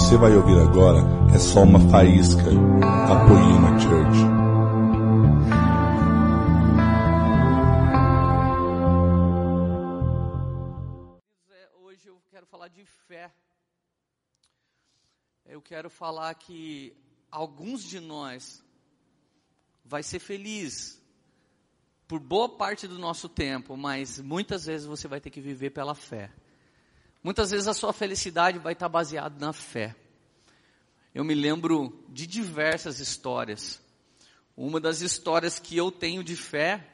você vai ouvir agora é só uma faísca da Poema Church. Hoje eu quero falar de fé. Eu quero falar que alguns de nós vai ser feliz por boa parte do nosso tempo, mas muitas vezes você vai ter que viver pela fé. Muitas vezes a sua felicidade vai estar baseada na fé. Eu me lembro de diversas histórias. Uma das histórias que eu tenho de fé,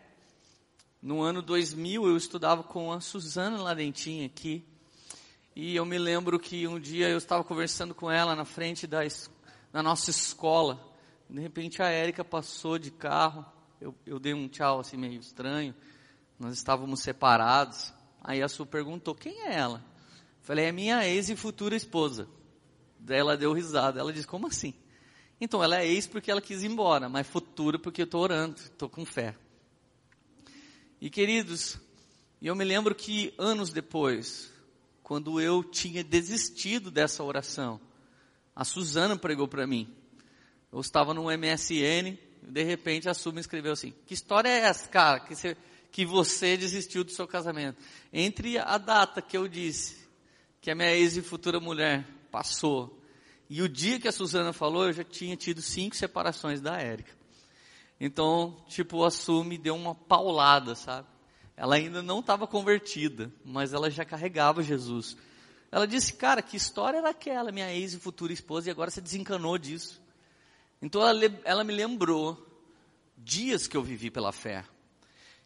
no ano 2000 eu estudava com a Suzana Ladentinha aqui. E eu me lembro que um dia eu estava conversando com ela na frente da, da nossa escola. De repente a Érica passou de carro. Eu, eu dei um tchau assim meio estranho. Nós estávamos separados. Aí a Su perguntou, quem é ela? Falei, é minha ex e futura esposa. Daí ela deu risada. Ela disse, como assim? Então, ela é ex porque ela quis ir embora, mas futura porque eu estou orando, estou com fé. E queridos, eu me lembro que anos depois, quando eu tinha desistido dessa oração, a Suzana pregou para mim. Eu estava no MSN, de repente a Su escreveu assim: Que história é essa, cara, que você, que você desistiu do seu casamento? Entre a data que eu disse que a minha ex e futura mulher passou. E o dia que a Suzana falou, eu já tinha tido cinco separações da Érica. Então, tipo, a Su me deu uma paulada, sabe? Ela ainda não estava convertida, mas ela já carregava Jesus. Ela disse, cara, que história era aquela, minha ex e futura esposa, e agora você desencanou disso. Então ela, ela me lembrou dias que eu vivi pela fé.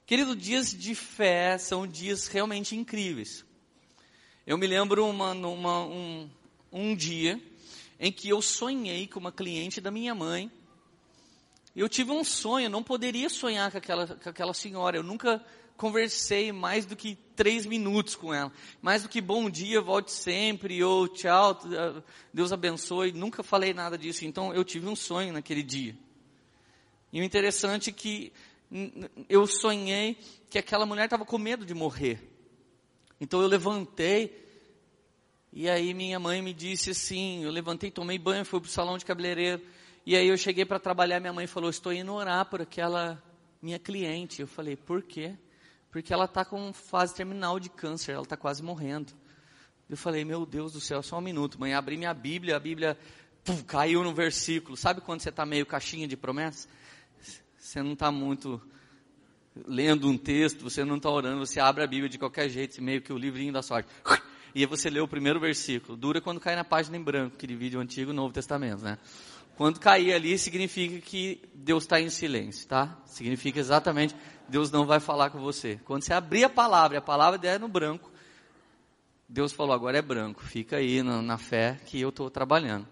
Querido, dias de fé são dias realmente incríveis. Eu me lembro uma, uma, um, um dia em que eu sonhei com uma cliente da minha mãe. Eu tive um sonho, eu não poderia sonhar com aquela, com aquela senhora. Eu nunca conversei mais do que três minutos com ela. Mais do que bom dia, volte sempre, ou tchau, Deus abençoe. Nunca falei nada disso. Então eu tive um sonho naquele dia. E o interessante é que eu sonhei que aquela mulher estava com medo de morrer. Então eu levantei, e aí minha mãe me disse assim, eu levantei, tomei banho, fui para o salão de cabeleireiro, e aí eu cheguei para trabalhar, minha mãe falou, estou indo orar por aquela minha cliente. Eu falei, por quê? Porque ela está com fase terminal de câncer, ela está quase morrendo. Eu falei, meu Deus do céu, só um minuto, mãe, abri minha Bíblia, a Bíblia caiu no versículo. Sabe quando você está meio caixinha de promessas? Você não está muito lendo um texto, você não está orando, você abre a Bíblia de qualquer jeito, meio que o livrinho da sorte. E aí você lê o primeiro versículo. Dura quando cai na página em branco, que divide o Antigo e o Novo Testamento, né? Quando cair ali, significa que Deus está em silêncio, tá? Significa exatamente, Deus não vai falar com você. Quando você abrir a palavra, a palavra der no branco, Deus falou, agora é branco, fica aí na, na fé que eu estou trabalhando.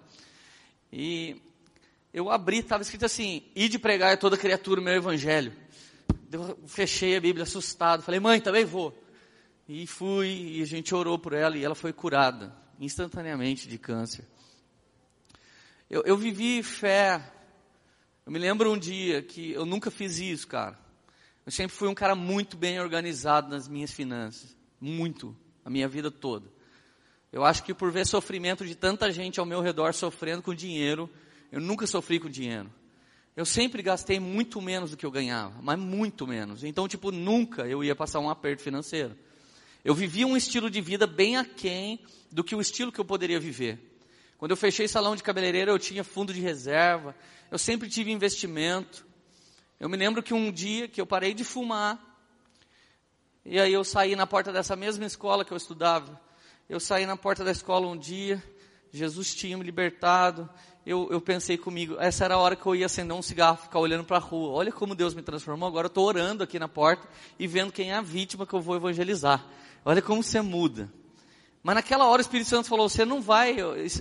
E eu abri, estava escrito assim, e de pregar a toda criatura o meu evangelho. Eu fechei a Bíblia assustado, falei, mãe, também vou. E fui, e a gente orou por ela, e ela foi curada, instantaneamente, de câncer. Eu, eu vivi fé. Eu me lembro um dia que eu nunca fiz isso, cara. Eu sempre fui um cara muito bem organizado nas minhas finanças. Muito. A minha vida toda. Eu acho que por ver sofrimento de tanta gente ao meu redor sofrendo com dinheiro, eu nunca sofri com dinheiro. Eu sempre gastei muito menos do que eu ganhava, mas muito menos. Então, tipo, nunca eu ia passar um aperto financeiro. Eu vivia um estilo de vida bem aquém do que o estilo que eu poderia viver. Quando eu fechei salão de cabeleireiro, eu tinha fundo de reserva, eu sempre tive investimento. Eu me lembro que um dia que eu parei de fumar, e aí eu saí na porta dessa mesma escola que eu estudava. Eu saí na porta da escola um dia, Jesus tinha me libertado, eu, eu pensei comigo, essa era a hora que eu ia acender um cigarro, ficar olhando para a rua. Olha como Deus me transformou. Agora eu estou orando aqui na porta e vendo quem é a vítima que eu vou evangelizar. Olha como você muda. Mas naquela hora o Espírito Santo falou: você não vai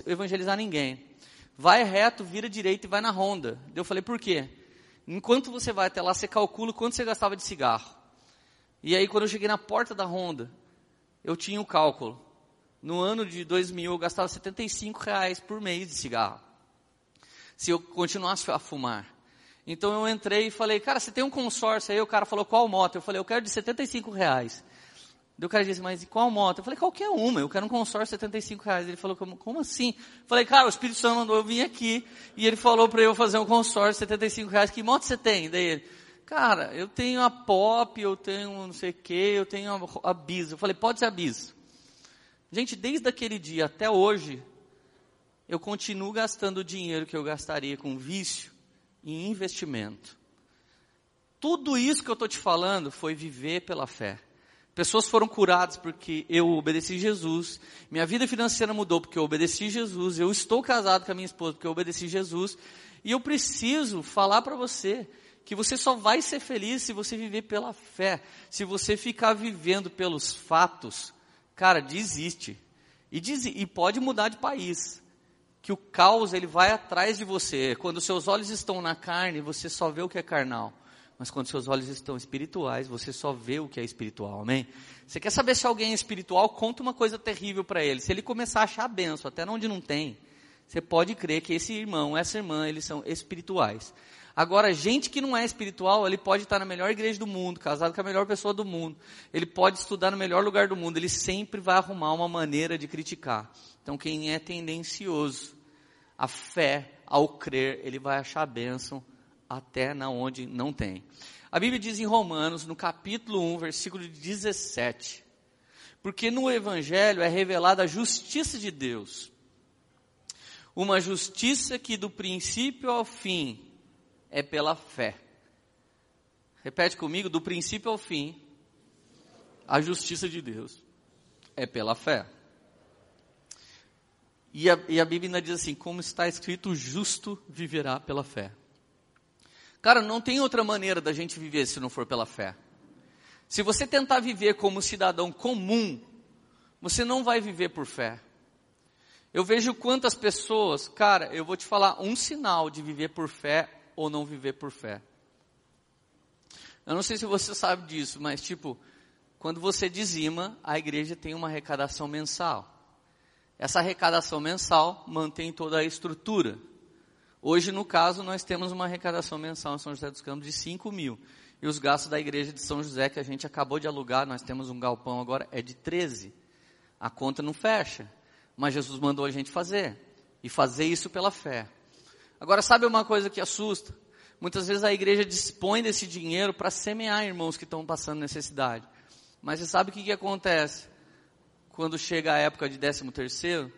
evangelizar ninguém. Vai reto, vira direito e vai na ronda. Eu falei: por quê? Enquanto você vai até lá, você calcula quanto você gastava de cigarro. E aí, quando eu cheguei na porta da ronda, eu tinha o um cálculo. No ano de 2000, eu gastava 75 reais por mês de cigarro se eu continuasse a fumar. Então eu entrei e falei, cara, você tem um consórcio aí? O cara falou, qual moto? Eu falei, eu quero de 75 reais. Daí o cara disse, mas qual moto? Eu falei, qualquer uma, eu quero um consórcio de 75 reais. Ele falou, como, como assim? Eu falei, cara, o Espírito Santo mandou eu vir aqui, e ele falou para eu fazer um consórcio de 75 reais, que moto você tem? Daí ele, cara, eu tenho a Pop, eu tenho não sei o que, eu tenho a, a. Eu falei, pode ser a Bis. Gente, desde aquele dia até hoje, eu continuo gastando o dinheiro que eu gastaria com vício em investimento. Tudo isso que eu estou te falando foi viver pela fé. Pessoas foram curadas porque eu obedeci Jesus. Minha vida financeira mudou porque eu obedeci Jesus. Eu estou casado com a minha esposa porque eu obedeci Jesus. E eu preciso falar para você que você só vai ser feliz se você viver pela fé. Se você ficar vivendo pelos fatos, cara, desiste. E, e pode mudar de país. Que o caos ele vai atrás de você. Quando seus olhos estão na carne, você só vê o que é carnal. Mas quando seus olhos estão espirituais, você só vê o que é espiritual, amém? Você quer saber se alguém é espiritual? Conta uma coisa terrível para ele. Se ele começar a achar benção, até onde não tem, você pode crer que esse irmão, essa irmã, eles são espirituais. Agora, gente que não é espiritual, ele pode estar na melhor igreja do mundo, casado com a melhor pessoa do mundo, ele pode estudar no melhor lugar do mundo, ele sempre vai arrumar uma maneira de criticar. Então, quem é tendencioso, a fé, ao crer, ele vai achar bênção até na onde não tem. A Bíblia diz em Romanos, no capítulo 1, versículo 17, porque no Evangelho é revelada a justiça de Deus, uma justiça que do princípio ao fim é pela fé. Repete comigo, do princípio ao fim, a justiça de Deus é pela fé. E a, e a Bíblia diz assim: como está escrito, o justo viverá pela fé. Cara, não tem outra maneira da gente viver se não for pela fé. Se você tentar viver como cidadão comum, você não vai viver por fé. Eu vejo quantas pessoas, cara, eu vou te falar um sinal de viver por fé ou não viver por fé. Eu não sei se você sabe disso, mas tipo, quando você dizima, a igreja tem uma arrecadação mensal. Essa arrecadação mensal mantém toda a estrutura. Hoje, no caso, nós temos uma arrecadação mensal em São José dos Campos de 5 mil. E os gastos da igreja de São José, que a gente acabou de alugar, nós temos um galpão agora, é de 13. A conta não fecha. Mas Jesus mandou a gente fazer. E fazer isso pela fé. Agora, sabe uma coisa que assusta? Muitas vezes a igreja dispõe desse dinheiro para semear irmãos que estão passando necessidade. Mas você sabe o que, que acontece? Quando chega a época de 13 terceiro,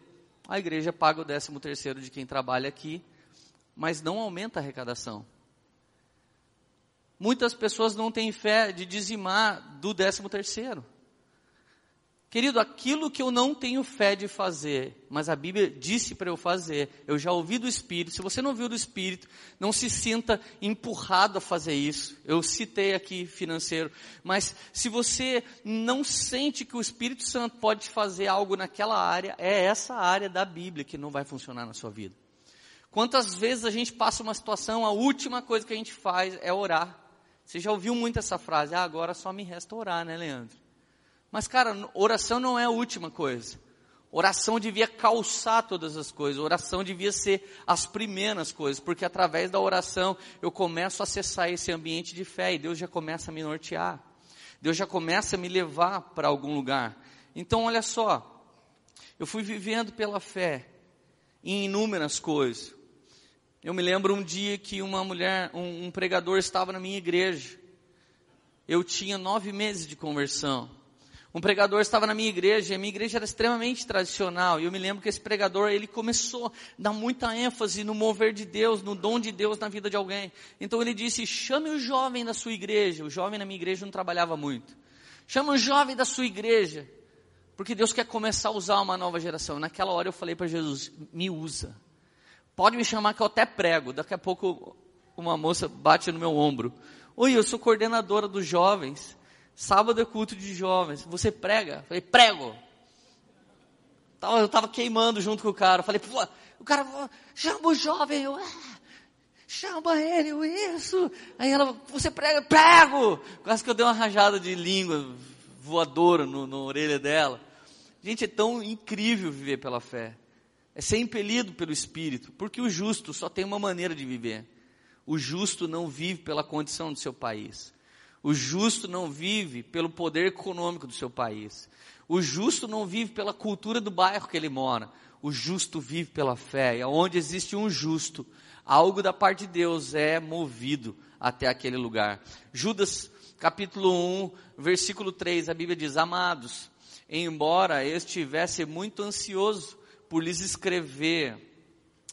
a igreja paga o 13 terceiro de quem trabalha aqui mas não aumenta a arrecadação. Muitas pessoas não têm fé de dizimar do décimo terceiro. Querido, aquilo que eu não tenho fé de fazer, mas a Bíblia disse para eu fazer, eu já ouvi do Espírito. Se você não ouviu do Espírito, não se sinta empurrado a fazer isso. Eu citei aqui financeiro, mas se você não sente que o Espírito Santo pode fazer algo naquela área, é essa área da Bíblia que não vai funcionar na sua vida. Quantas vezes a gente passa uma situação, a última coisa que a gente faz é orar. Você já ouviu muito essa frase, ah, agora só me resta orar, né, Leandro? Mas, cara, oração não é a última coisa. Oração devia calçar todas as coisas, oração devia ser as primeiras coisas, porque através da oração eu começo a acessar esse ambiente de fé e Deus já começa a me nortear. Deus já começa a me levar para algum lugar. Então, olha só, eu fui vivendo pela fé em inúmeras coisas. Eu me lembro um dia que uma mulher, um, um pregador estava na minha igreja. Eu tinha nove meses de conversão. Um pregador estava na minha igreja, e a minha igreja era extremamente tradicional, e eu me lembro que esse pregador, ele começou a dar muita ênfase no mover de Deus, no dom de Deus na vida de alguém. Então ele disse, chame o jovem da sua igreja, o jovem na minha igreja não trabalhava muito. Chama o jovem da sua igreja, porque Deus quer começar a usar uma nova geração. Naquela hora eu falei para Jesus, me usa. Pode me chamar que eu até prego. Daqui a pouco uma moça bate no meu ombro. Oi, eu sou coordenadora dos jovens. Sábado é culto de jovens. Você prega? Eu falei, prego. Eu estava queimando junto com o cara. Eu falei, pô, o cara chama o jovem. Eu, ah, chama ele, isso. Aí ela, você prega? Prego. Quase que eu dei uma rajada de língua voadora no, na orelha dela. Gente, é tão incrível viver pela fé é ser impelido pelo Espírito, porque o justo só tem uma maneira de viver. O justo não vive pela condição do seu país. O justo não vive pelo poder econômico do seu país. O justo não vive pela cultura do bairro que ele mora. O justo vive pela fé. E onde existe um justo, algo da parte de Deus é movido até aquele lugar. Judas, capítulo 1, versículo 3, a Bíblia diz: Amados, embora eu estivesse muito ansioso por lhes escrever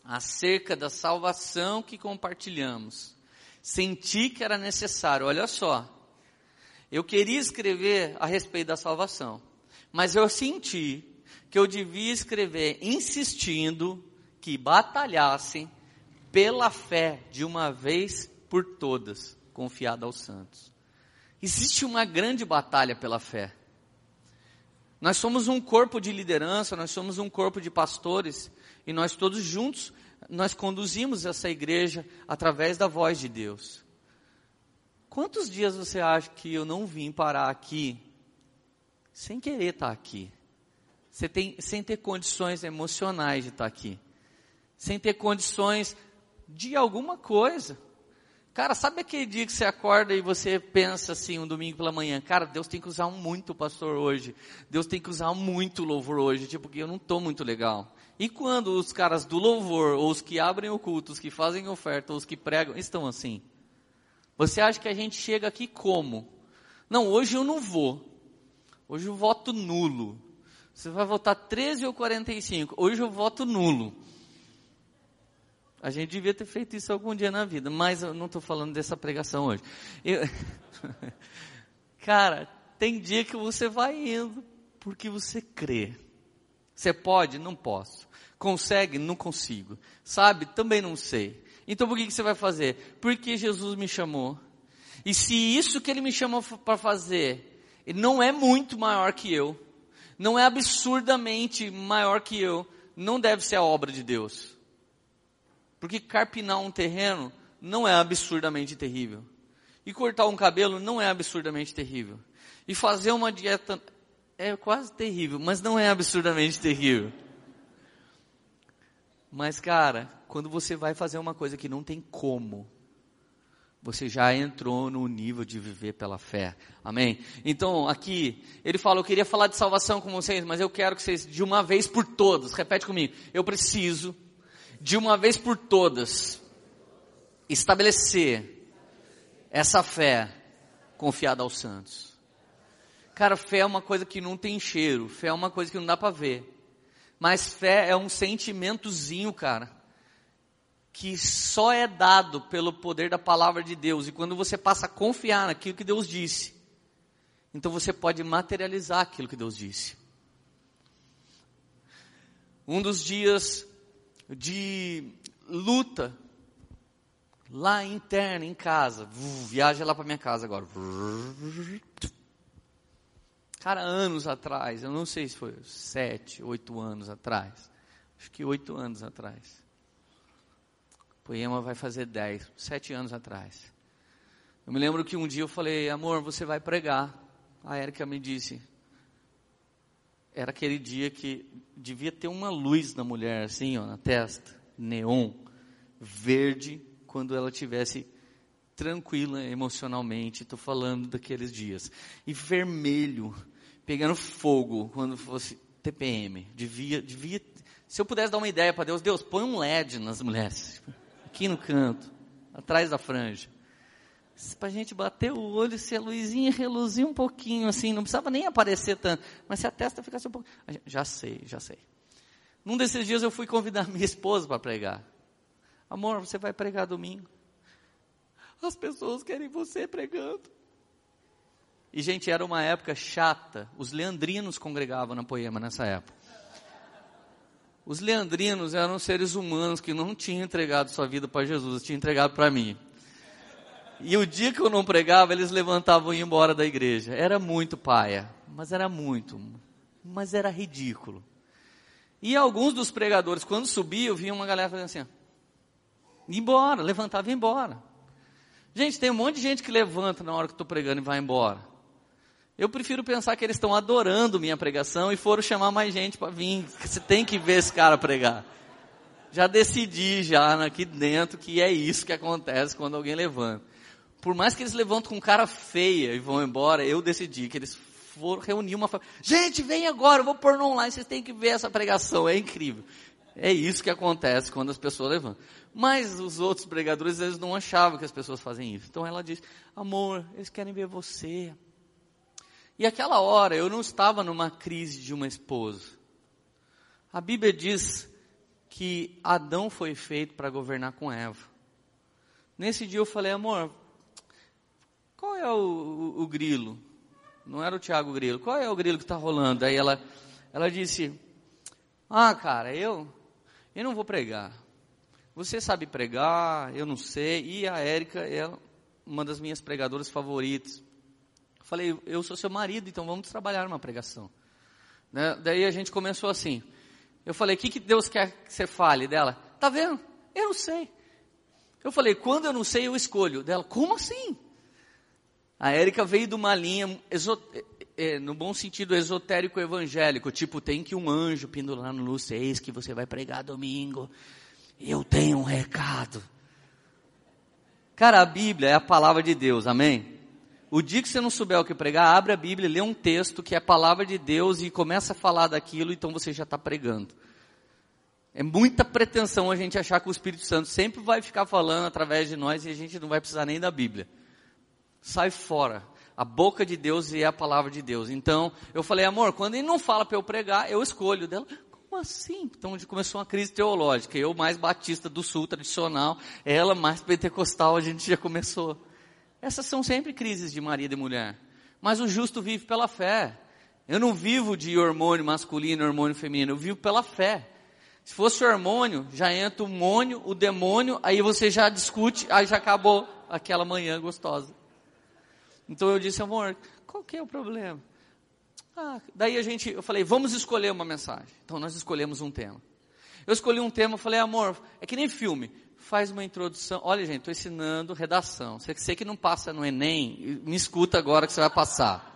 acerca da salvação que compartilhamos, senti que era necessário, olha só, eu queria escrever a respeito da salvação, mas eu senti que eu devia escrever insistindo que batalhassem pela fé de uma vez por todas, confiada aos santos. Existe uma grande batalha pela fé. Nós somos um corpo de liderança, nós somos um corpo de pastores, e nós todos juntos, nós conduzimos essa igreja através da voz de Deus. Quantos dias você acha que eu não vim parar aqui sem querer estar aqui? Você tem, sem ter condições emocionais de estar aqui. Sem ter condições de alguma coisa. Cara, sabe aquele dia que você acorda e você pensa assim, um domingo pela manhã, cara, Deus tem que usar muito o pastor hoje. Deus tem que usar muito o louvor hoje, tipo, porque eu não estou muito legal. E quando os caras do louvor, ou os que abrem o culto, os que fazem oferta, ou os que pregam, estão assim? Você acha que a gente chega aqui como? Não, hoje eu não vou. Hoje eu voto nulo. Você vai votar 13 ou 45. Hoje eu voto nulo. A gente devia ter feito isso algum dia na vida, mas eu não estou falando dessa pregação hoje. Eu... Cara, tem dia que você vai indo porque você crê. Você pode? Não posso. Consegue? Não consigo. Sabe? Também não sei. Então por que, que você vai fazer? Porque Jesus me chamou. E se isso que ele me chamou para fazer não é muito maior que eu, não é absurdamente maior que eu, não deve ser a obra de Deus. Porque carpinar um terreno não é absurdamente terrível. E cortar um cabelo não é absurdamente terrível. E fazer uma dieta é quase terrível, mas não é absurdamente terrível. Mas, cara, quando você vai fazer uma coisa que não tem como, você já entrou no nível de viver pela fé. Amém? Então, aqui, ele fala: Eu queria falar de salvação com vocês, mas eu quero que vocês, de uma vez por todas, repete comigo. Eu preciso, de uma vez por todas, estabelecer essa fé confiada aos santos. Cara, fé é uma coisa que não tem cheiro, fé é uma coisa que não dá para ver. Mas fé é um sentimentozinho, cara que só é dado pelo poder da palavra de Deus. E quando você passa a confiar naquilo que Deus disse, então você pode materializar aquilo que Deus disse. Um dos dias de luta lá interna, em casa, viaja lá para minha casa agora. Cara, anos atrás, eu não sei se foi sete, oito anos atrás, acho que oito anos atrás. Poema vai fazer 10, sete anos atrás. Eu me lembro que um dia eu falei, amor, você vai pregar. A Érica me disse, era aquele dia que devia ter uma luz na mulher, assim, ó, na testa, neon, verde, quando ela tivesse tranquila emocionalmente. Estou falando daqueles dias. E vermelho, pegando fogo, quando fosse TPM. Devia, devia. Se eu pudesse dar uma ideia para Deus, Deus, põe um LED nas mulheres aqui no canto, atrás da franja. Para a gente bater o olho, se a luzinha reluzir um pouquinho assim, não precisava nem aparecer tanto, mas se a testa ficasse um pouco. Já sei, já sei. Num desses dias eu fui convidar minha esposa para pregar. Amor, você vai pregar domingo? As pessoas querem você pregando. E, gente, era uma época chata. Os leandrinos congregavam na poema nessa época. Os leandrinos eram seres humanos que não tinham entregado sua vida para Jesus, tinham entregado para mim. E o dia que eu não pregava, eles levantavam e iam embora da igreja. Era muito paia, mas era muito, mas era ridículo. E alguns dos pregadores, quando subiam, vinha uma galera fazendo assim, embora, levantava e ia embora. Gente, tem um monte de gente que levanta na hora que estou pregando e vai embora. Eu prefiro pensar que eles estão adorando minha pregação e foram chamar mais gente para vir. Você tem que ver esse cara pregar. Já decidi já aqui dentro que é isso que acontece quando alguém levanta. Por mais que eles levantam com cara feia e vão embora, eu decidi que eles foram reunir uma família. Gente, vem agora, eu vou pôr no online, vocês têm que ver essa pregação, é incrível. É isso que acontece quando as pessoas levantam. Mas os outros pregadores, eles não achavam que as pessoas fazem isso. Então ela disse, amor, eles querem ver você. E aquela hora eu não estava numa crise de uma esposa. A Bíblia diz que Adão foi feito para governar com Eva. Nesse dia eu falei, amor, qual é o, o, o grilo? Não era o Tiago Grilo. Qual é o grilo que está rolando? Aí ela, ela disse, ah, cara, eu, eu não vou pregar. Você sabe pregar, eu não sei. E a Érica é uma das minhas pregadoras favoritas. Falei, eu sou seu marido, então vamos trabalhar uma pregação. Né? Daí a gente começou assim. Eu falei, o que, que Deus quer que você fale dela? Tá vendo? Eu não sei. Eu falei, quando eu não sei, eu escolho. Dela, como assim? A Érica veio de uma linha, é, no bom sentido esotérico evangélico, tipo, tem que um anjo pendurar no luz, eis que você vai pregar domingo eu tenho um recado. Cara, a Bíblia é a palavra de Deus, amém? O dia que você não souber o que pregar, abre a Bíblia, lê um texto que é a palavra de Deus e começa a falar daquilo, então você já está pregando. É muita pretensão a gente achar que o Espírito Santo sempre vai ficar falando através de nós e a gente não vai precisar nem da Bíblia. Sai fora. A boca de Deus é a palavra de Deus. Então, eu falei, amor, quando ele não fala para eu pregar, eu escolho dela. Como assim? Então começou uma crise teológica. Eu mais batista do sul tradicional, ela mais pentecostal, a gente já começou. Essas são sempre crises de marido e mulher. Mas o justo vive pela fé. Eu não vivo de hormônio masculino, hormônio feminino, eu vivo pela fé. Se fosse hormônio, já entra o mônio, o demônio, aí você já discute, aí já acabou aquela manhã gostosa. Então eu disse, amor, qual que é o problema? Ah, daí a gente, eu falei, vamos escolher uma mensagem. Então nós escolhemos um tema. Eu escolhi um tema, falei, amor, é que nem filme. Faz uma introdução. Olha, gente, estou ensinando redação. Você, você que não passa no Enem, me escuta agora que você vai passar.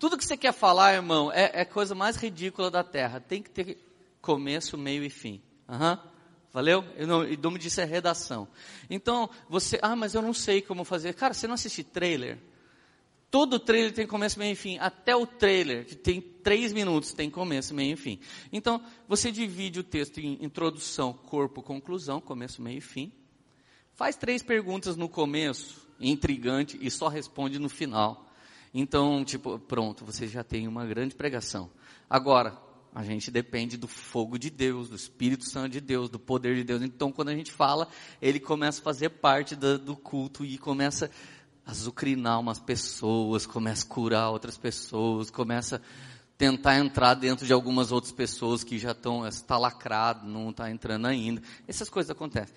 Tudo que você quer falar, irmão, é, é coisa mais ridícula da terra. Tem que ter começo, meio e fim. Uhum. Valeu? Eu não, o nome disso é redação. Então, você, ah, mas eu não sei como fazer. Cara, você não assiste trailer? Todo trailer tem começo, meio e fim. Até o trailer, que tem três minutos, tem começo, meio e fim. Então, você divide o texto em introdução, corpo, conclusão, começo, meio e fim. Faz três perguntas no começo, intrigante, e só responde no final. Então, tipo, pronto, você já tem uma grande pregação. Agora, a gente depende do fogo de Deus, do Espírito Santo de Deus, do poder de Deus. Então, quando a gente fala, ele começa a fazer parte do, do culto e começa azucrinar umas pessoas, começa a curar outras pessoas, começa a tentar entrar dentro de algumas outras pessoas que já estão, está lacrado, não está entrando ainda. Essas coisas acontecem.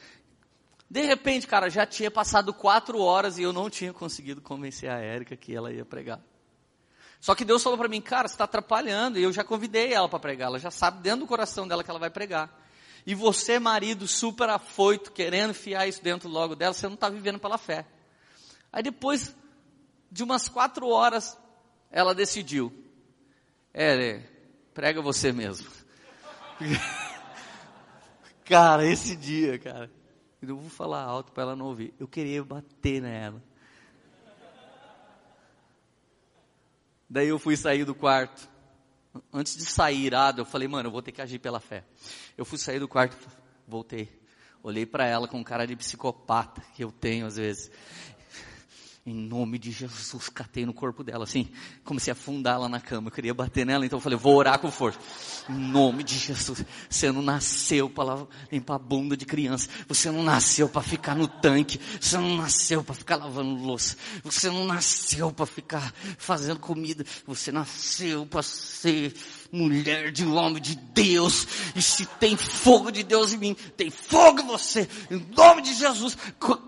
De repente, cara, já tinha passado quatro horas e eu não tinha conseguido convencer a Érica que ela ia pregar. Só que Deus falou para mim, cara, você está atrapalhando. E eu já convidei ela para pregar. Ela já sabe dentro do coração dela que ela vai pregar. E você, marido, super afoito, querendo enfiar isso dentro logo dela, você não está vivendo pela fé. Aí depois de umas quatro horas, ela decidiu. É, prega você mesmo. cara, esse dia, cara. Eu vou falar alto para ela não ouvir. Eu queria bater nela. Daí eu fui sair do quarto. Antes de sair irado, eu falei, mano, eu vou ter que agir pela fé. Eu fui sair do quarto, voltei. Olhei para ela com cara de psicopata que eu tenho às vezes. Em nome de Jesus, catei no corpo dela, assim, comecei a afundar lá na cama, eu queria bater nela, então eu falei, vou orar com força. Em nome de Jesus, você não nasceu para limpar a bunda de criança, você não nasceu para ficar no tanque, você não nasceu para ficar lavando louça, você não nasceu para ficar fazendo comida, você nasceu para ser mulher de homem de Deus, e se tem fogo de Deus em mim, tem fogo em você, em nome de Jesus.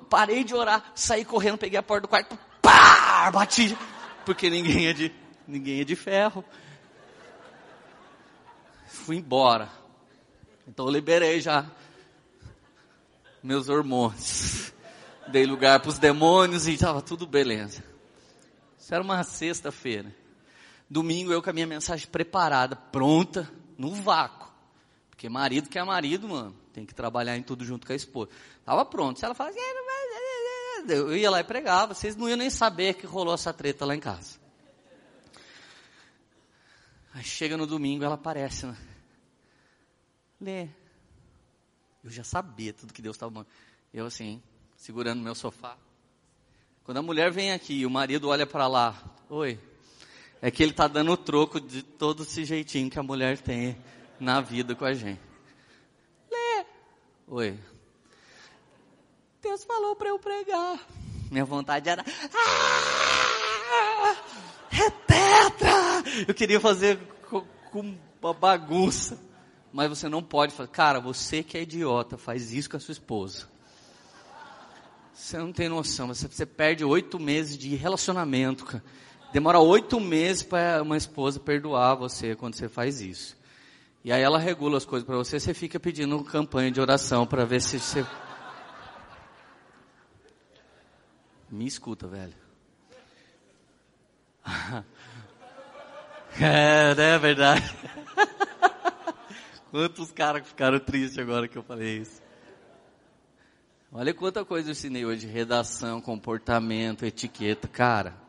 Parei de orar, saí correndo, peguei a porta do quarto, pá, bati, porque ninguém é de, ninguém é de ferro. Fui embora. Então eu liberei já meus hormônios. Dei lugar para os demônios e estava tudo beleza. Isso era uma sexta-feira. Domingo eu com a minha mensagem preparada, pronta, no vácuo. Porque marido que é marido, mano, tem que trabalhar em tudo junto com a esposa. Tava pronto. Se ela fala assim, eu ia lá e pregava, vocês não iam nem saber que rolou essa treta lá em casa. Aí chega no domingo, ela aparece, né? Lê. Eu já sabia tudo que Deus estava Eu assim, segurando meu sofá. Quando a mulher vem aqui e o marido olha para lá, oi, é que ele está dando o troco de todo esse jeitinho que a mulher tem na vida com a gente. Lê. Oi. Deus falou para eu pregar. Minha vontade era. Ah, é tetra! Eu queria fazer com, com uma bagunça. Mas você não pode fazer. Cara, você que é idiota, faz isso com a sua esposa. Você não tem noção. Você, você perde oito meses de relacionamento. Cara. Demora oito meses para uma esposa perdoar você quando você faz isso. E aí ela regula as coisas para você, você fica pedindo campanha de oração para ver se você. Me escuta, velho. é, né, é verdade. Quantos caras ficaram tristes agora que eu falei isso. Olha quanta coisa eu ensinei hoje, redação, comportamento, etiqueta, cara.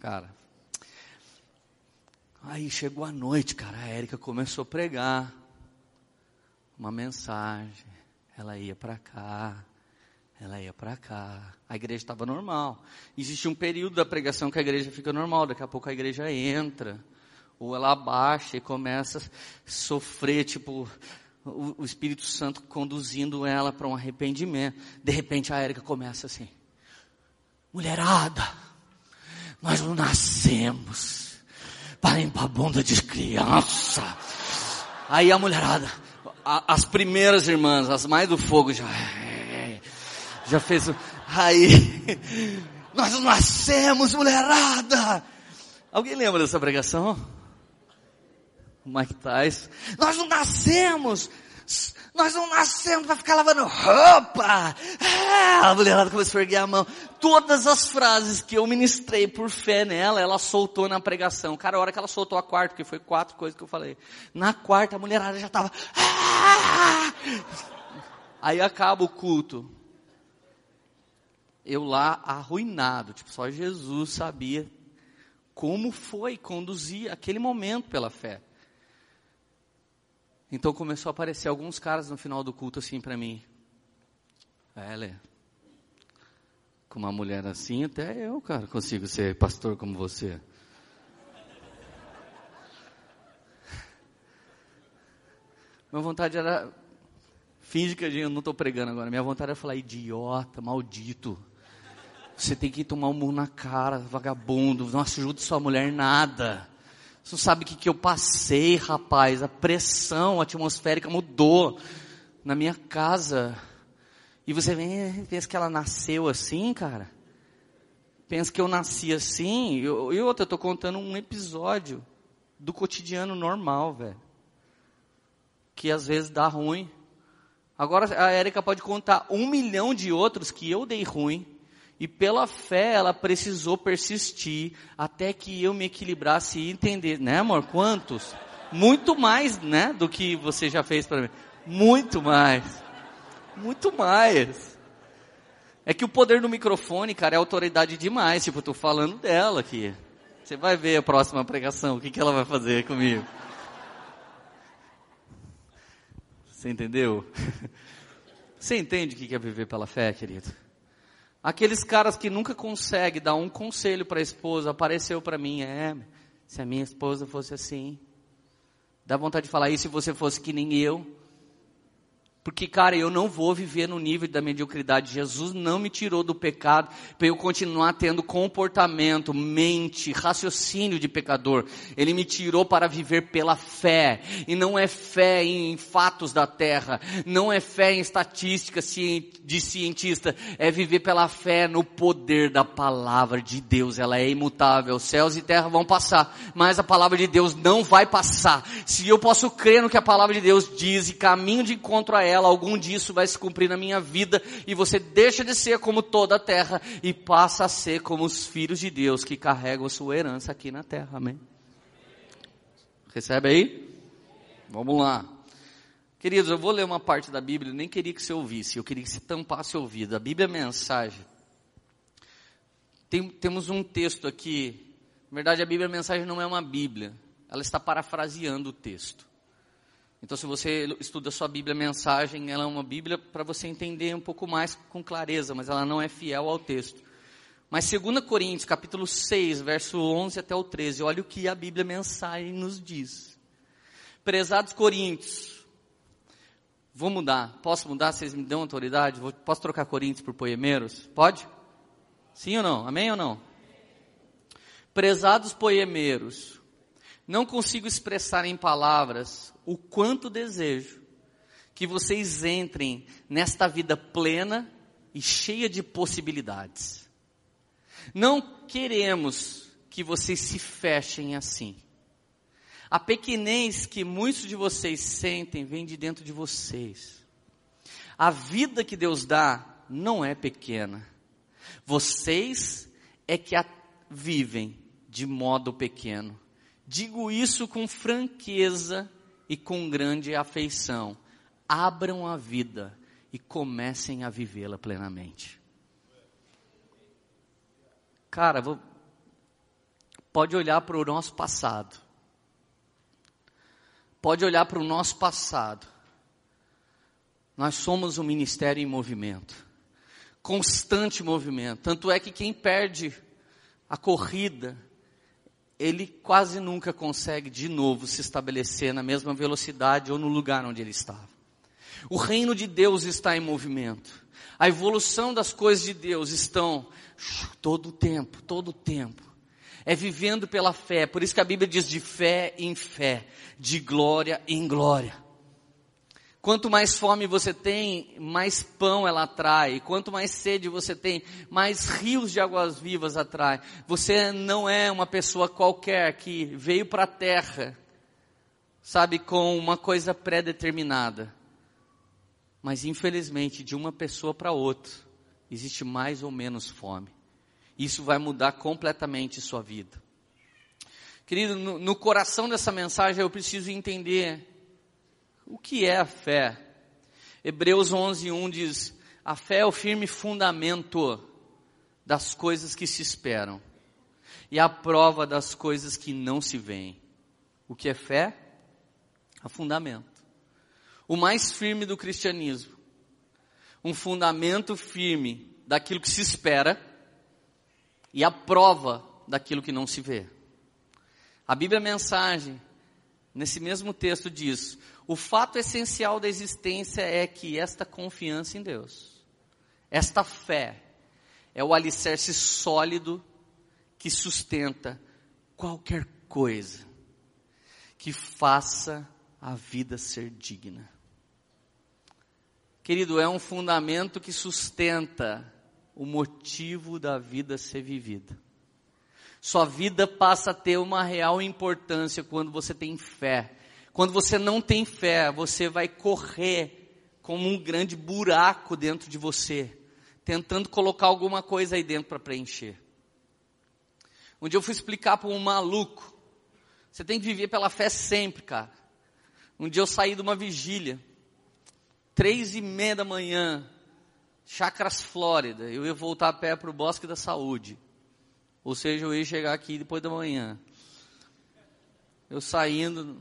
Cara. Aí chegou a noite, cara, a Érica começou a pregar uma mensagem. Ela ia para cá, ela ia para cá. A igreja estava normal. Existe um período da pregação que a igreja fica normal, daqui a pouco a igreja entra ou ela abaixa e começa a sofrer, tipo, o, o Espírito Santo conduzindo ela para um arrependimento. De repente a Érica começa assim: mulherada, nós não nascemos para limpar a bunda de criança. Aí a mulherada, a, as primeiras irmãs, as mais do fogo, já, já fez. Aí, nós não nascemos, mulherada. Alguém lembra dessa pregação? o Mike Tyson. Nós não nascemos, nós não nascemos para ficar lavando roupa. Ah, a mulherada começou a erguer a mão. Todas as frases que eu ministrei por fé nela, ela soltou na pregação. Cara, a hora que ela soltou a quarta, porque foi quatro coisas que eu falei. Na quarta, a mulherada já estava. Ah! Aí acaba o culto. Eu lá arruinado, tipo, só Jesus sabia como foi conduzir aquele momento pela fé. Então começou a aparecer alguns caras no final do culto assim para mim. É, Lê. Com uma mulher assim, até eu, cara, consigo ser pastor como você. Minha vontade era. Finge que eu não estou pregando agora. Minha vontade era falar: idiota, maldito. Você tem que tomar um murro na cara, vagabundo. Não ajuda sua mulher nada. Você não sabe o que, que eu passei, rapaz. A pressão atmosférica mudou na minha casa. E você vem, pensa que ela nasceu assim, cara? Pensa que eu nasci assim? E outra, eu estou contando um episódio do cotidiano normal, velho. Que às vezes dá ruim. Agora a Érica pode contar um milhão de outros que eu dei ruim e pela fé ela precisou persistir até que eu me equilibrasse e entender, né amor? Quantos? Muito mais, né? Do que você já fez para mim. Muito mais. Muito mais. É que o poder do microfone, cara, é autoridade demais. Tipo, eu tô falando dela aqui. Você vai ver a próxima pregação, o que, que ela vai fazer comigo. Você entendeu? Você entende o que é viver pela fé, querido? Aqueles caras que nunca conseguem dar um conselho para a esposa, apareceu para mim, é, se a minha esposa fosse assim. Dá vontade de falar isso se você fosse que nem eu. Porque, cara, eu não vou viver no nível da mediocridade. Jesus não me tirou do pecado para eu continuar tendo comportamento, mente, raciocínio de pecador. Ele me tirou para viver pela fé. E não é fé em fatos da terra. Não é fé em estatísticas de cientista. É viver pela fé no poder da palavra de Deus. Ela é imutável. Céus e terra vão passar. Mas a palavra de Deus não vai passar. Se eu posso crer no que a palavra de Deus diz e caminho de encontro a ela, ela, algum disso vai se cumprir na minha vida, e você deixa de ser como toda a terra e passa a ser como os filhos de Deus que carregam sua herança aqui na terra, amém? Recebe aí? Vamos lá. Queridos, eu vou ler uma parte da Bíblia, eu nem queria que você ouvisse, eu queria que você tampasse o ouvido. A Bíblia é mensagem. Tem, temos um texto aqui, na verdade a Bíblia mensagem não é uma Bíblia, ela está parafraseando o texto. Então se você estuda sua Bíblia mensagem, ela é uma Bíblia para você entender um pouco mais com clareza, mas ela não é fiel ao texto. Mas 2 Coríntios, capítulo 6, verso 11 até o 13, olha o que a Bíblia mensagem nos diz. Prezados Coríntios, vou mudar, posso mudar? Vocês me dão autoridade? Vou, posso trocar Coríntios por Poemeiros? Pode? Sim ou não? Amém ou não? Prezados Poemeiros, não consigo expressar em palavras o quanto desejo que vocês entrem nesta vida plena e cheia de possibilidades não queremos que vocês se fechem assim. A pequenez que muitos de vocês sentem vem de dentro de vocês. A vida que Deus dá não é pequena. Vocês é que a vivem de modo pequeno. Digo isso com franqueza e com grande afeição. Abram a vida e comecem a vivê-la plenamente. Cara, vou, pode olhar para o nosso passado. Pode olhar para o nosso passado. Nós somos um ministério em movimento. Constante movimento. Tanto é que quem perde a corrida, ele quase nunca consegue de novo se estabelecer na mesma velocidade ou no lugar onde ele estava. O reino de Deus está em movimento. A evolução das coisas de Deus estão todo o tempo, todo o tempo. É vivendo pela fé. Por isso que a Bíblia diz de fé em fé, de glória em glória. Quanto mais fome você tem, mais pão ela atrai. Quanto mais sede você tem, mais rios de águas vivas atrai. Você não é uma pessoa qualquer que veio para a terra, sabe, com uma coisa pré-determinada. Mas infelizmente, de uma pessoa para outra, existe mais ou menos fome. Isso vai mudar completamente sua vida. Querido, no, no coração dessa mensagem eu preciso entender o que é a fé. Hebreus 11:1 diz: "A fé é o firme fundamento das coisas que se esperam e a prova das coisas que não se veem." O que é fé? A fundamento. O mais firme do cristianismo um fundamento firme daquilo que se espera e a prova daquilo que não se vê. A Bíblia é Mensagem, nesse mesmo texto diz, o fato essencial da existência é que esta confiança em Deus, esta fé, é o alicerce sólido que sustenta qualquer coisa que faça a vida ser digna. Querido, é um fundamento que sustenta o motivo da vida ser vivida. Sua vida passa a ter uma real importância quando você tem fé. Quando você não tem fé, você vai correr como um grande buraco dentro de você, tentando colocar alguma coisa aí dentro para preencher. Um dia eu fui explicar para um maluco, você tem que viver pela fé sempre, cara. Um dia eu saí de uma vigília, três e meia da manhã, Chacras Flórida, eu ia voltar a pé para o Bosque da Saúde. Ou seja, eu ia chegar aqui depois da manhã. Eu saindo,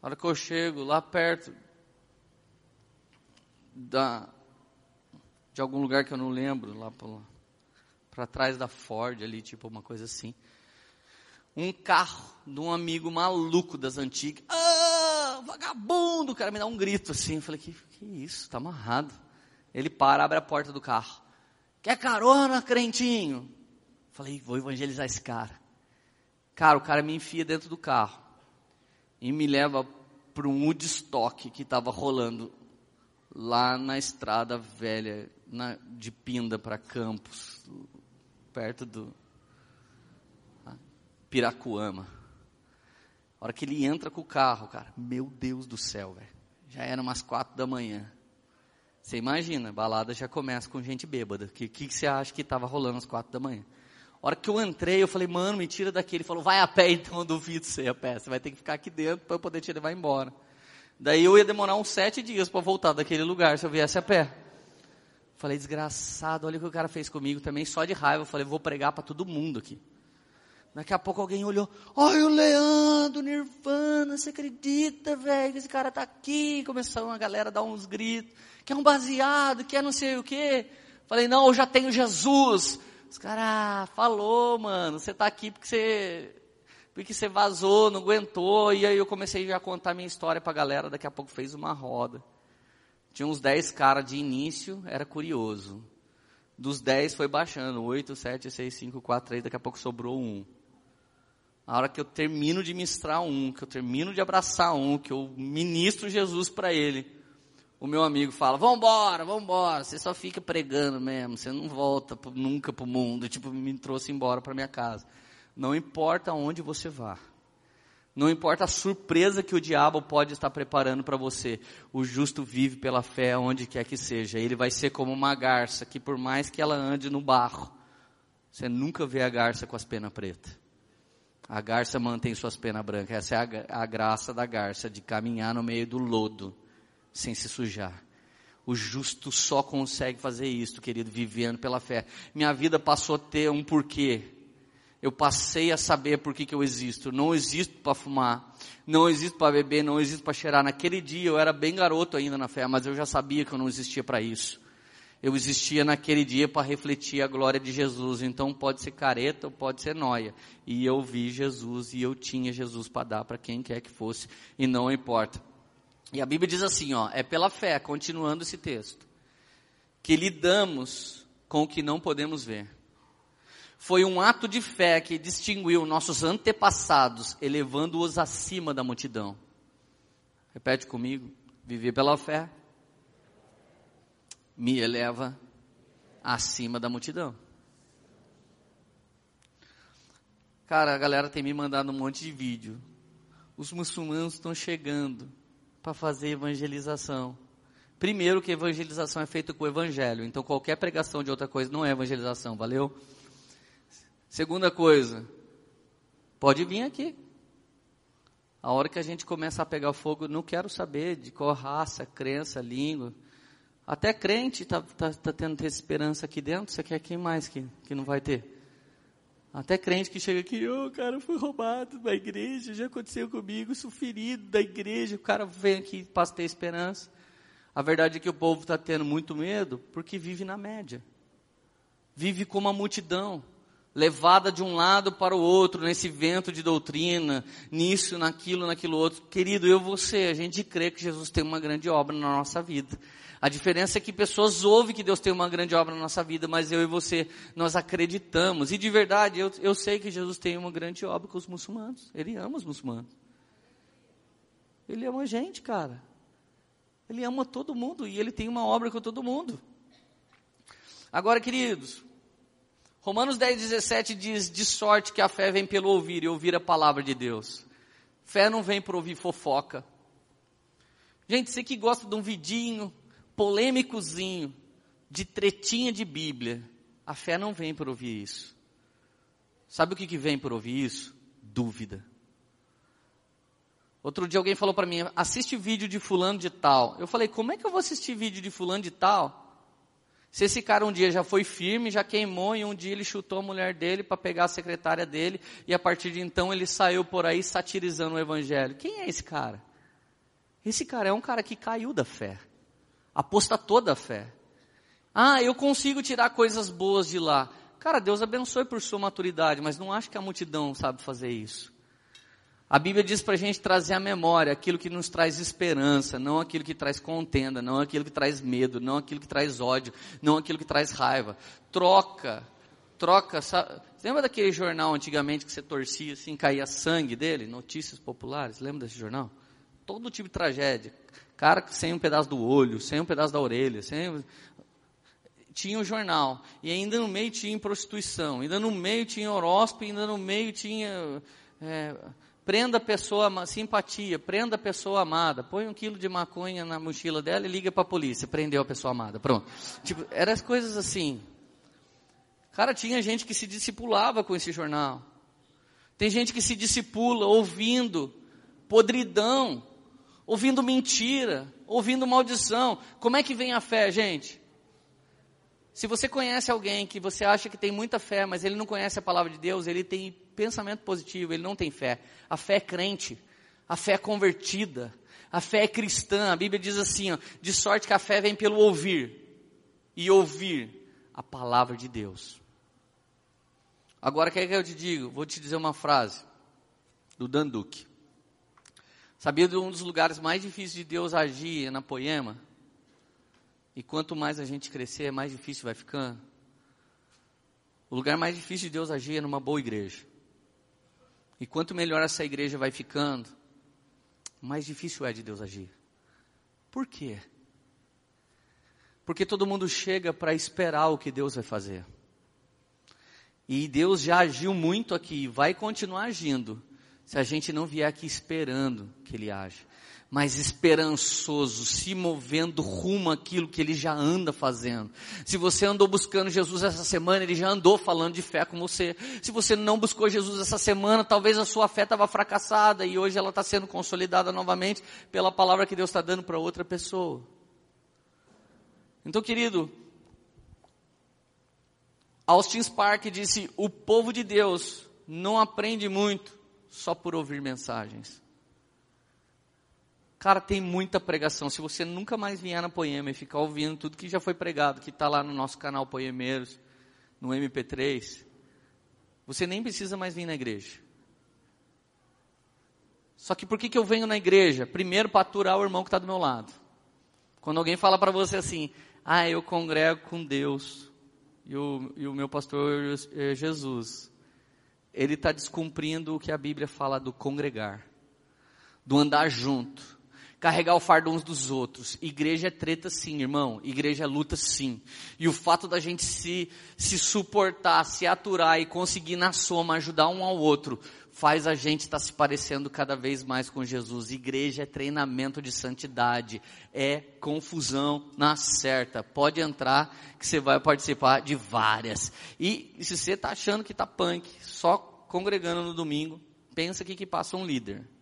na hora que eu chego lá perto da, de algum lugar que eu não lembro, lá para trás da Ford ali, tipo uma coisa assim. Um carro de um amigo maluco das antigas. Ah, vagabundo! O cara me dá um grito assim. Eu falei, que, que isso? Tá amarrado. Ele para, abre a porta do carro. Quer carona, crentinho? Falei, vou evangelizar esse cara. Cara, o cara me enfia dentro do carro. E me leva para um Woodstock que estava rolando lá na estrada velha, na, de Pinda para Campos, perto do ah, Piracuama. A hora que ele entra com o carro, cara, meu Deus do céu, velho. Já era umas quatro da manhã. Você imagina, balada já começa com gente bêbada. O que, que, que, você acha que estava rolando às quatro da manhã? Hora que eu entrei, eu falei, mano, me tira daqui. Ele falou, vai a pé então, eu duvido você a pé. Você vai ter que ficar aqui dentro para eu poder te levar embora. Daí eu ia demorar uns sete dias para voltar daquele lugar se eu viesse a pé. Falei, desgraçado, olha o que o cara fez comigo também, só de raiva. Eu falei, vou pregar para todo mundo aqui. Daqui a pouco alguém olhou, olha o Leandro, Nirvana, você acredita, velho, que esse cara tá aqui? Começou a galera a dar uns gritos, que é um baseado, que é não sei o quê. Falei, não, eu já tenho Jesus. Os caras, ah, falou, mano, você tá aqui porque você, porque você vazou, não aguentou. E aí eu comecei a contar minha história pra galera, daqui a pouco fez uma roda. Tinha uns 10 caras de início, era curioso. Dos 10 foi baixando, 8, 7, 6, 5, 4, 3, daqui a pouco sobrou um. A hora que eu termino de ministrar um, que eu termino de abraçar um, que eu ministro Jesus para ele, o meu amigo fala, vambora, vambora, você só fica pregando mesmo, você não volta nunca para o mundo, tipo, me trouxe embora para minha casa. Não importa onde você vá. Não importa a surpresa que o diabo pode estar preparando para você, o justo vive pela fé onde quer que seja. Ele vai ser como uma garça, que por mais que ela ande no barro, você nunca vê a garça com as penas pretas. A garça mantém suas penas brancas. Essa é a, a graça da garça, de caminhar no meio do lodo, sem se sujar. O justo só consegue fazer isso, querido, vivendo pela fé. Minha vida passou a ter um porquê eu passei a saber por que, que eu existo. Não existo para fumar, não existo para beber, não existo para cheirar. Naquele dia eu era bem garoto ainda na fé, mas eu já sabia que eu não existia para isso. Eu existia naquele dia para refletir a glória de Jesus. Então pode ser careta ou pode ser noia. E eu vi Jesus e eu tinha Jesus para dar para quem quer que fosse e não importa. E a Bíblia diz assim, ó, é pela fé, continuando esse texto, que lidamos com o que não podemos ver foi um ato de fé que distinguiu nossos antepassados, elevando-os acima da multidão. Repete comigo: viver pela fé me eleva acima da multidão. Cara, a galera tem me mandado um monte de vídeo. Os muçulmanos estão chegando para fazer evangelização. Primeiro que evangelização é feita com o evangelho, então qualquer pregação de outra coisa não é evangelização, valeu? Segunda coisa, pode vir aqui. A hora que a gente começa a pegar fogo, não quero saber de qual raça, crença, língua. Até crente está tá, tá tendo ter esperança aqui dentro, você quer quem mais que, que não vai ter? Até crente que chega aqui, ô oh, cara, fui roubado da igreja, já aconteceu comigo, sou ferido da igreja, o cara vem aqui para ter esperança. A verdade é que o povo está tendo muito medo porque vive na média. Vive como a multidão levada de um lado para o outro, nesse vento de doutrina, nisso, naquilo, naquilo outro. Querido, eu você, a gente crê que Jesus tem uma grande obra na nossa vida. A diferença é que pessoas ouvem que Deus tem uma grande obra na nossa vida, mas eu e você, nós acreditamos. E de verdade, eu, eu sei que Jesus tem uma grande obra com os muçulmanos. Ele ama os muçulmanos. Ele ama a gente, cara. Ele ama todo mundo e ele tem uma obra com todo mundo. Agora, queridos, Romanos 10, 17 diz: De sorte que a fé vem pelo ouvir e ouvir a palavra de Deus. Fé não vem por ouvir fofoca. Gente, você que gosta de um vidinho polêmicozinho, de tretinha de Bíblia, a fé não vem por ouvir isso. Sabe o que, que vem por ouvir isso? Dúvida. Outro dia alguém falou para mim, assiste vídeo de fulano de tal. Eu falei, como é que eu vou assistir vídeo de fulano de tal? Se esse cara um dia já foi firme, já queimou e um dia ele chutou a mulher dele para pegar a secretária dele e a partir de então ele saiu por aí satirizando o evangelho. Quem é esse cara? Esse cara é um cara que caiu da fé. Apostatou da fé. Ah, eu consigo tirar coisas boas de lá. Cara, Deus abençoe por sua maturidade, mas não acho que a multidão sabe fazer isso. A Bíblia diz para a gente trazer à memória aquilo que nos traz esperança, não aquilo que traz contenda, não aquilo que traz medo, não aquilo que traz ódio, não aquilo que traz raiva. Troca, troca. Sabe? Lembra daquele jornal antigamente que você torcia assim, caía sangue dele? Notícias populares, lembra desse jornal? Todo tipo de tragédia. Cara sem um pedaço do olho, sem um pedaço da orelha, sem tinha o jornal, e ainda no meio tinha prostituição, ainda no meio tinha horóscopo, ainda no meio tinha é, Prenda a pessoa, simpatia, prenda a pessoa amada. Põe um quilo de maconha na mochila dela e liga para a polícia. Prendeu a pessoa amada. Pronto. Tipo, eram as coisas assim. Cara, tinha gente que se discipulava com esse jornal. Tem gente que se discipula ouvindo podridão, ouvindo mentira, ouvindo maldição. Como é que vem a fé, gente? Se você conhece alguém que você acha que tem muita fé, mas ele não conhece a palavra de Deus, ele tem pensamento positivo, ele não tem fé. A fé é crente, a fé é convertida, a fé é cristã. A Bíblia diz assim, ó, de sorte que a fé vem pelo ouvir e ouvir a palavra de Deus. Agora, quer que eu te diga? Vou te dizer uma frase do Dan Duque. Sabia de um dos lugares mais difíceis de Deus agir é na Poema? E quanto mais a gente crescer, mais difícil vai ficando. O lugar mais difícil de Deus agir é numa boa igreja. E quanto melhor essa igreja vai ficando, mais difícil é de Deus agir. Por quê? Porque todo mundo chega para esperar o que Deus vai fazer. E Deus já agiu muito aqui, vai continuar agindo, se a gente não vier aqui esperando que Ele age mas esperançoso, se movendo rumo àquilo que ele já anda fazendo. Se você andou buscando Jesus essa semana, ele já andou falando de fé com você. Se você não buscou Jesus essa semana, talvez a sua fé estava fracassada e hoje ela está sendo consolidada novamente pela palavra que Deus está dando para outra pessoa. Então, querido, Austin Spark disse: o povo de Deus não aprende muito só por ouvir mensagens. Cara, tem muita pregação. Se você nunca mais vier na Poema e ficar ouvindo tudo que já foi pregado, que está lá no nosso canal Poemeiros, no MP3, você nem precisa mais vir na igreja. Só que por que, que eu venho na igreja? Primeiro para aturar o irmão que está do meu lado. Quando alguém fala para você assim, ah, eu congrego com Deus e o, e o meu pastor é Jesus, ele está descumprindo o que a Bíblia fala do congregar, do andar junto carregar o fardo uns dos outros. Igreja é treta sim, irmão. Igreja é luta sim. E o fato da gente se, se suportar, se aturar e conseguir na soma ajudar um ao outro, faz a gente estar tá se parecendo cada vez mais com Jesus. Igreja é treinamento de santidade, é confusão na certa. Pode entrar que você vai participar de várias. E, se você está achando que está punk, só congregando no domingo, pensa que que passa um líder.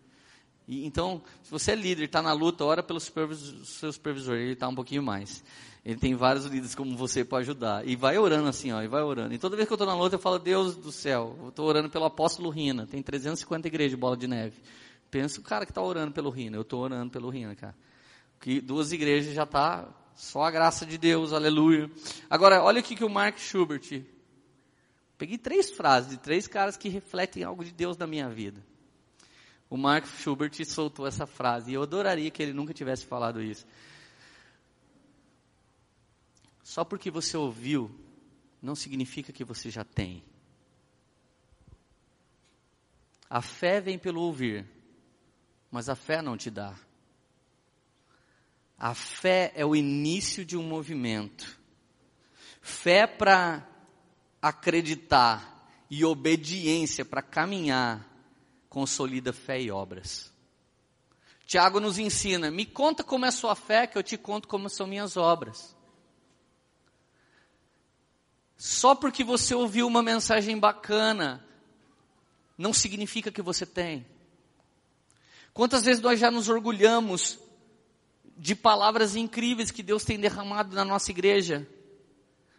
E, então, se você é líder, está na luta, ora pelo supervisor, seu supervisor, ele está um pouquinho mais. Ele tem vários líderes como você para ajudar. E vai orando assim, ó, e vai orando. E toda vez que eu estou na luta, eu falo, Deus do céu, eu estou orando pelo apóstolo Rina. Tem 350 igrejas de bola de neve. Pensa o cara que está orando pelo Rina. Eu estou orando pelo Rina, cara. Que duas igrejas já está só a graça de Deus, aleluia. Agora, olha o que o Mark Schubert. Peguei três frases de três caras que refletem algo de Deus na minha vida o Mark Schubert soltou essa frase, e eu adoraria que ele nunca tivesse falado isso. Só porque você ouviu, não significa que você já tem. A fé vem pelo ouvir, mas a fé não te dá. A fé é o início de um movimento. Fé para acreditar e obediência para caminhar consolida fé e obras. Tiago nos ensina: me conta como é a sua fé, que eu te conto como são minhas obras. Só porque você ouviu uma mensagem bacana, não significa que você tem. Quantas vezes nós já nos orgulhamos de palavras incríveis que Deus tem derramado na nossa igreja,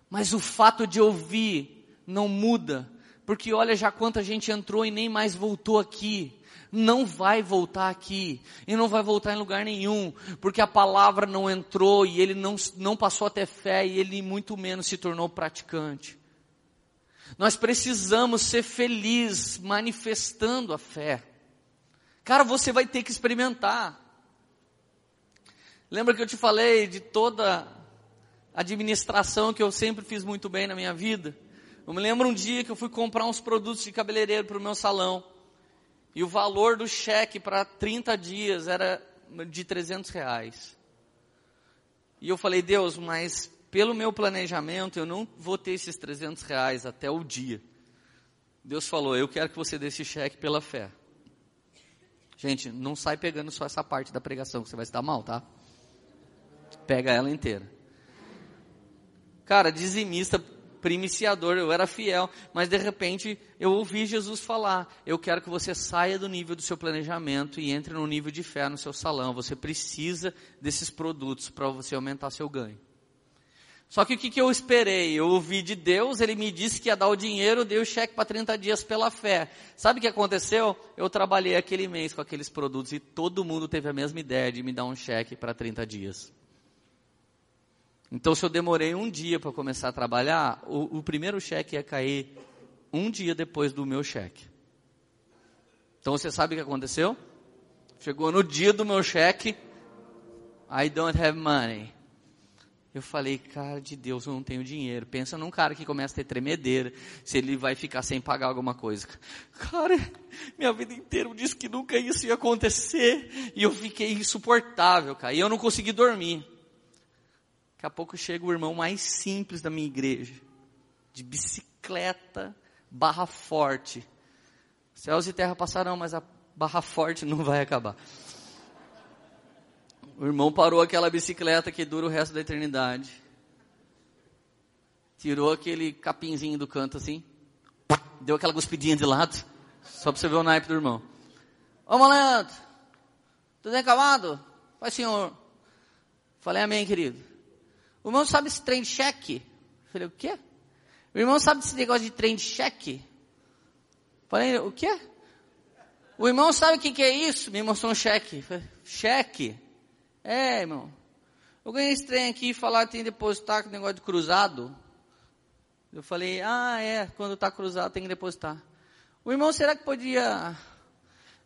mas o fato de ouvir não muda porque olha já quanta gente entrou e nem mais voltou aqui. Não vai voltar aqui, e não vai voltar em lugar nenhum, porque a palavra não entrou e ele não, não passou a ter fé e ele muito menos se tornou praticante. Nós precisamos ser felizes manifestando a fé. Cara, você vai ter que experimentar. Lembra que eu te falei de toda administração que eu sempre fiz muito bem na minha vida? Eu me lembro um dia que eu fui comprar uns produtos de cabeleireiro para o meu salão. E o valor do cheque para 30 dias era de 300 reais. E eu falei, Deus, mas pelo meu planejamento eu não vou ter esses 300 reais até o dia. Deus falou, eu quero que você dê esse cheque pela fé. Gente, não sai pegando só essa parte da pregação, que você vai se dar mal, tá? Pega ela inteira. Cara, dizimista primiciador, eu era fiel, mas de repente eu ouvi Jesus falar: Eu quero que você saia do nível do seu planejamento e entre no nível de fé no seu salão. Você precisa desses produtos para você aumentar seu ganho. Só que o que, que eu esperei? Eu ouvi de Deus, ele me disse que ia dar o dinheiro, dei o cheque para 30 dias pela fé. Sabe o que aconteceu? Eu trabalhei aquele mês com aqueles produtos e todo mundo teve a mesma ideia de me dar um cheque para 30 dias. Então, se eu demorei um dia para começar a trabalhar, o, o, primeiro cheque ia cair um dia depois do meu cheque. Então, você sabe o que aconteceu? Chegou no dia do meu cheque, I don't have money. Eu falei, cara de Deus, eu não tenho dinheiro. Pensa num cara que começa a ter tremedeira, se ele vai ficar sem pagar alguma coisa. Cara, minha vida inteira eu disse que nunca isso ia acontecer. E eu fiquei insuportável, cara. E eu não consegui dormir. Daqui a pouco chega o irmão mais simples da minha igreja. De bicicleta, barra forte. Céus e terra passarão, mas a barra forte não vai acabar. O irmão parou aquela bicicleta que dura o resto da eternidade. Tirou aquele capinzinho do canto assim. Deu aquela cuspidinha de lado. Só para você ver o naipe do irmão. Ô malandro, tudo bem acabado? Pai senhor. Falei amém, querido. O irmão sabe esse trem de cheque? Falei, o quê? O irmão sabe esse negócio de trem de cheque? Falei, o quê? O irmão sabe o que, que é isso? Me mostrou um cheque. Falei, cheque? É, irmão. Eu ganhei esse trem aqui e falar que tem que depositar com negócio de cruzado. Eu falei, ah, é, quando está cruzado tem que depositar. O irmão, será que podia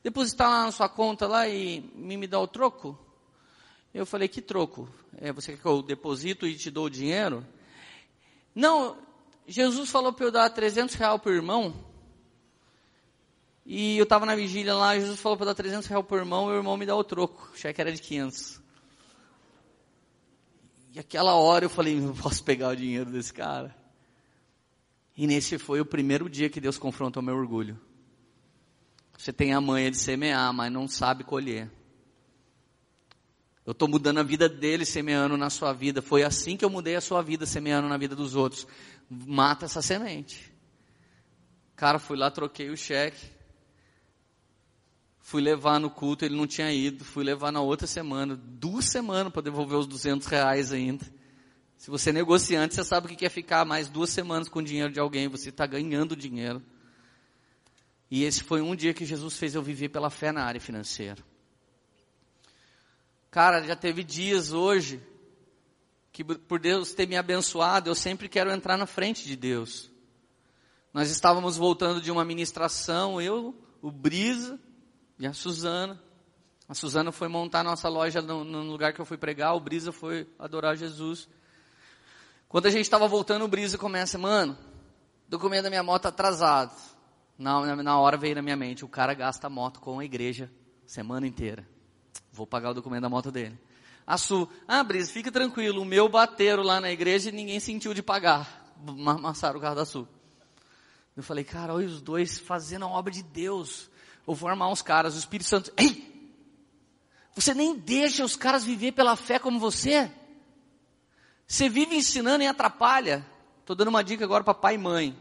depositar lá na sua conta lá e me, me dar o troco? Eu falei, que troco? É, você quer que eu deposito e te dou o dinheiro? Não, Jesus falou para eu dar 300 reais para o irmão. E eu estava na vigília lá, Jesus falou para dar 300 reais para o irmão e o irmão me dá o troco. O cheque era de 500. E aquela hora eu falei, não posso pegar o dinheiro desse cara. E nesse foi o primeiro dia que Deus confrontou meu orgulho. Você tem a manha de semear, mas não sabe colher. Eu estou mudando a vida dele semeando na sua vida. Foi assim que eu mudei a sua vida semeando na vida dos outros. Mata essa semente. Cara, fui lá, troquei o cheque. Fui levar no culto, ele não tinha ido. Fui levar na outra semana, duas semanas para devolver os 200 reais ainda. Se você é negociante, você sabe o que é ficar mais duas semanas com o dinheiro de alguém. Você está ganhando dinheiro. E esse foi um dia que Jesus fez eu viver pela fé na área financeira. Cara, já teve dias hoje que por Deus ter me abençoado, eu sempre quero entrar na frente de Deus. Nós estávamos voltando de uma ministração, eu, o Brisa, e a Suzana. A Suzana foi montar nossa loja no, no lugar que eu fui pregar, o Brisa foi adorar Jesus. Quando a gente estava voltando, o Brisa começa, mano, documento da minha moto atrasado. Na, na hora veio na minha mente, o cara gasta a moto com a igreja semana inteira. Vou pagar o documento da moto dele. A Su, ah, Brisa, fica tranquilo, o meu bateram lá na igreja e ninguém sentiu de pagar. Amassaram o carro da Su. Eu falei, cara, olha os dois fazendo a obra de Deus ou vou armar uns caras, o Espírito Santo, ei, você nem deixa os caras viver pela fé como você. Você vive ensinando e atrapalha. Estou dando uma dica agora para pai e mãe.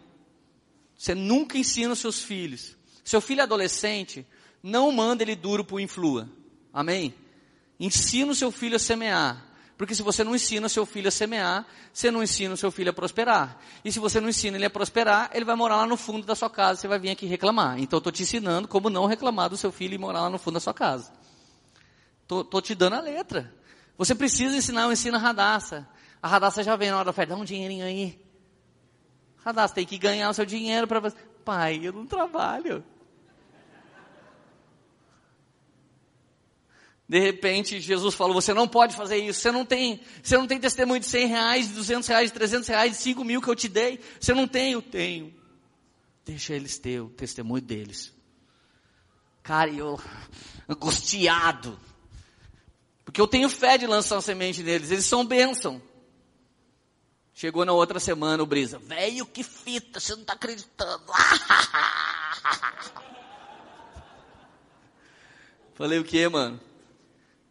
Você nunca ensina os seus filhos. Seu filho é adolescente, não manda ele duro para o influa. Amém? Ensina o seu filho a semear. Porque se você não ensina o seu filho a semear, você não ensina o seu filho a prosperar. E se você não ensina ele a prosperar, ele vai morar lá no fundo da sua casa, você vai vir aqui reclamar. Então eu estou te ensinando como não reclamar do seu filho e morar lá no fundo da sua casa. Estou te dando a letra. Você precisa ensinar, eu ensino a radaça. A radaça já vem na hora da oferta, dá um dinheirinho aí. Radaça, tem que ganhar o seu dinheiro para. Pai, eu não trabalho. De repente, Jesus falou, você não pode fazer isso, você não tem, você não tem testemunho de 100 reais, de 200 reais, de 300 reais, de 5 mil que eu te dei, você não tem, eu tenho. Deixa eles ter o testemunho deles. Cara, eu, angustiado, porque eu tenho fé de lançar semente neles, eles são bênção. Chegou na outra semana o Brisa, velho, que fita, você não está acreditando. Falei o que, mano?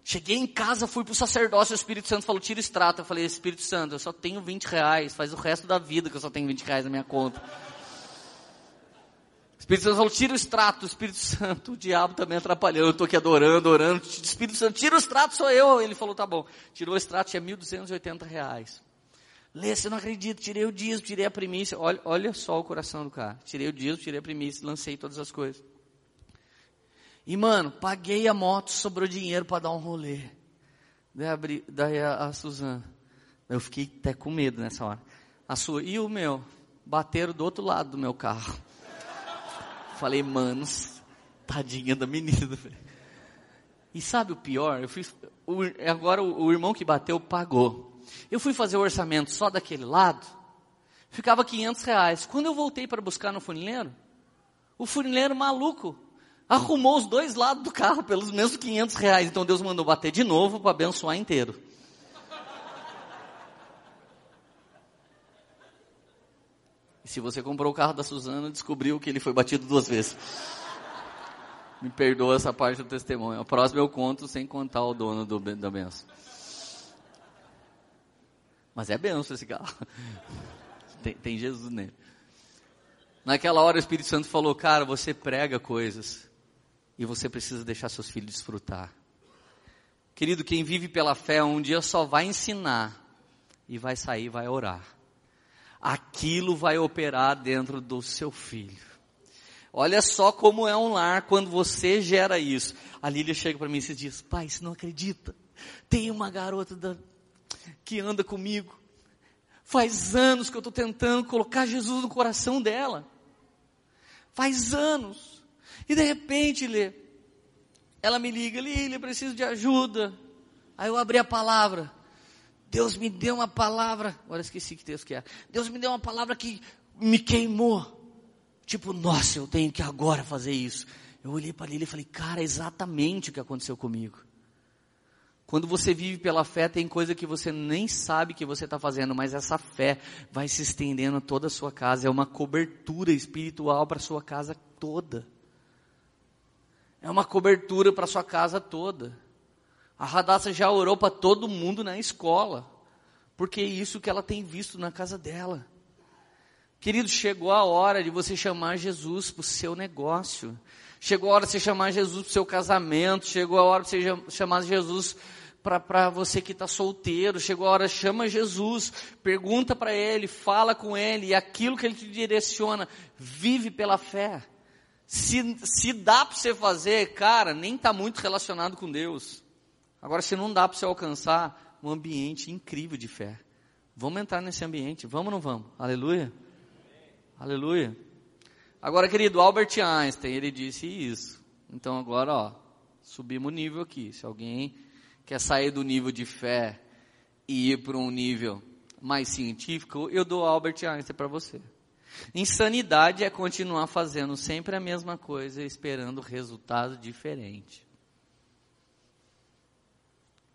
Cheguei em casa, fui pro sacerdócio, o Espírito Santo falou, tira o extrato. Eu falei, Espírito Santo, eu só tenho 20 reais, faz o resto da vida que eu só tenho 20 reais na minha conta. O Espírito Santo falou, tira o extrato. O Espírito Santo, o diabo também atrapalhando, eu tô aqui adorando, orando. O Espírito Santo, tira o extrato, sou eu. Ele falou, tá bom. Tirou o extrato, tinha 1.280 reais. Lê, você não acredita, tirei o dízimo, tirei a primícia. Olha, olha só o coração do cara. Tirei o dízimo, tirei a primícia, lancei todas as coisas. E, mano, paguei a moto, sobrou dinheiro para dar um rolê. Daí, daí a, a Suzana. Eu fiquei até com medo nessa hora. A sua, e o meu? Bateram do outro lado do meu carro. Falei, manos, tadinha da menina. E sabe o pior? Eu fiz, o, agora o, o irmão que bateu pagou. Eu fui fazer o orçamento só daquele lado, ficava 500 reais. Quando eu voltei para buscar no funileiro, o funileiro maluco arrumou os dois lados do carro pelos mesmos 500 reais. Então Deus mandou bater de novo para abençoar inteiro. E se você comprou o carro da Suzana, descobriu que ele foi batido duas vezes. Me perdoa essa parte do testemunho. A próxima eu conto sem contar o dono do, da benção. Mas é benção esse carro. Tem, tem Jesus nele. Naquela hora o Espírito Santo falou, cara, você prega coisas e você precisa deixar seus filhos desfrutar. Querido, quem vive pela fé um dia só vai ensinar e vai sair, vai orar. Aquilo vai operar dentro do seu filho. Olha só como é um lar quando você gera isso. A Lília chega para mim e diz: Pai, você não acredita? Tem uma garota da, que anda comigo. Faz anos que eu estou tentando colocar Jesus no coração dela. Faz anos. E de repente, Lê, ela me liga, Lília, preciso de ajuda. Aí eu abri a palavra. Deus me deu uma palavra. Agora esqueci que texto que é. Deus me deu uma palavra que me queimou. Tipo, nossa, eu tenho que agora fazer isso. Eu olhei para Lília e falei, cara, é exatamente o que aconteceu comigo. Quando você vive pela fé, tem coisa que você nem sabe que você está fazendo, mas essa fé vai se estendendo a toda a sua casa. É uma cobertura espiritual para a sua casa toda. É uma cobertura para sua casa toda. A Radassa já orou para todo mundo na escola, porque é isso que ela tem visto na casa dela. Querido, chegou a hora de você chamar Jesus para o seu negócio. Chegou a hora de você chamar Jesus para o seu casamento. Chegou a hora de você chamar Jesus para você que está solteiro. Chegou a hora, chama Jesus, pergunta para Ele, fala com Ele, e aquilo que Ele te direciona, vive pela fé. Se, se dá para você fazer, cara, nem está muito relacionado com Deus. Agora, se não dá para você alcançar um ambiente incrível de fé, vamos entrar nesse ambiente, vamos ou não vamos? Aleluia? Aleluia. Agora, querido, Albert Einstein, ele disse isso. Então, agora, ó, subimos o nível aqui. Se alguém quer sair do nível de fé e ir para um nível mais científico, eu dou Albert Einstein para você. Insanidade é continuar fazendo sempre a mesma coisa, esperando resultado diferente.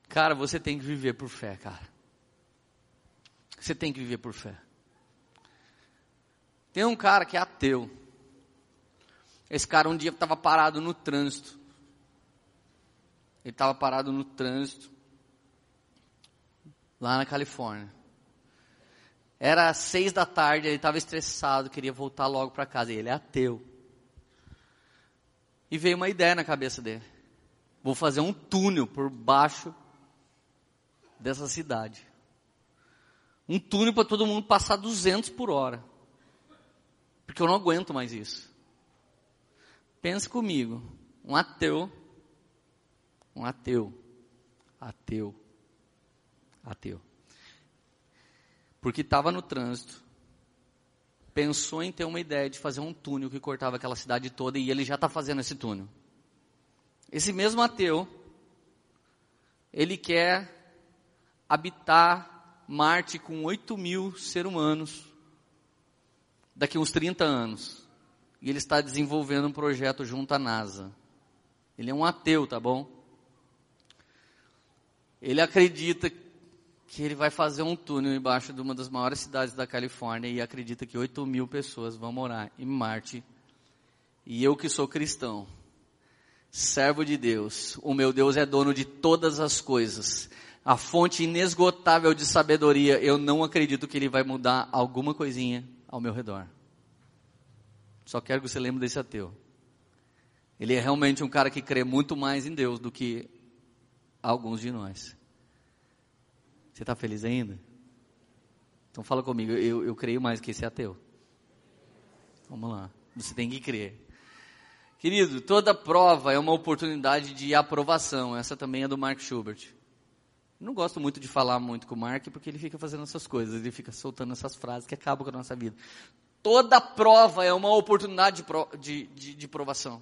Cara, você tem que viver por fé, cara. Você tem que viver por fé. Tem um cara que é ateu. Esse cara um dia estava parado no trânsito. Ele estava parado no trânsito, lá na Califórnia. Era seis da tarde, ele estava estressado, queria voltar logo para casa. E ele é ateu. E veio uma ideia na cabeça dele. Vou fazer um túnel por baixo dessa cidade. Um túnel para todo mundo passar 200 por hora. Porque eu não aguento mais isso. Pense comigo. Um ateu. Um ateu. Ateu. Ateu porque estava no trânsito, pensou em ter uma ideia de fazer um túnel que cortava aquela cidade toda e ele já está fazendo esse túnel. Esse mesmo ateu, ele quer habitar Marte com 8 mil seres humanos daqui uns 30 anos. E ele está desenvolvendo um projeto junto à NASA. Ele é um ateu, tá bom? Ele acredita que ele vai fazer um túnel embaixo de uma das maiores cidades da Califórnia e acredita que 8 mil pessoas vão morar em Marte. E eu que sou cristão, servo de Deus, o meu Deus é dono de todas as coisas, a fonte inesgotável de sabedoria, eu não acredito que ele vai mudar alguma coisinha ao meu redor. Só quero que você lembre desse ateu. Ele é realmente um cara que crê muito mais em Deus do que alguns de nós. Você está feliz ainda? Então fala comigo, eu, eu creio mais que esse ateu. Vamos lá, você tem que crer. Querido, toda prova é uma oportunidade de aprovação. Essa também é do Mark Schubert. Não gosto muito de falar muito com o Mark porque ele fica fazendo essas coisas, ele fica soltando essas frases que acabam com a nossa vida. Toda prova é uma oportunidade de, de, de, de provação.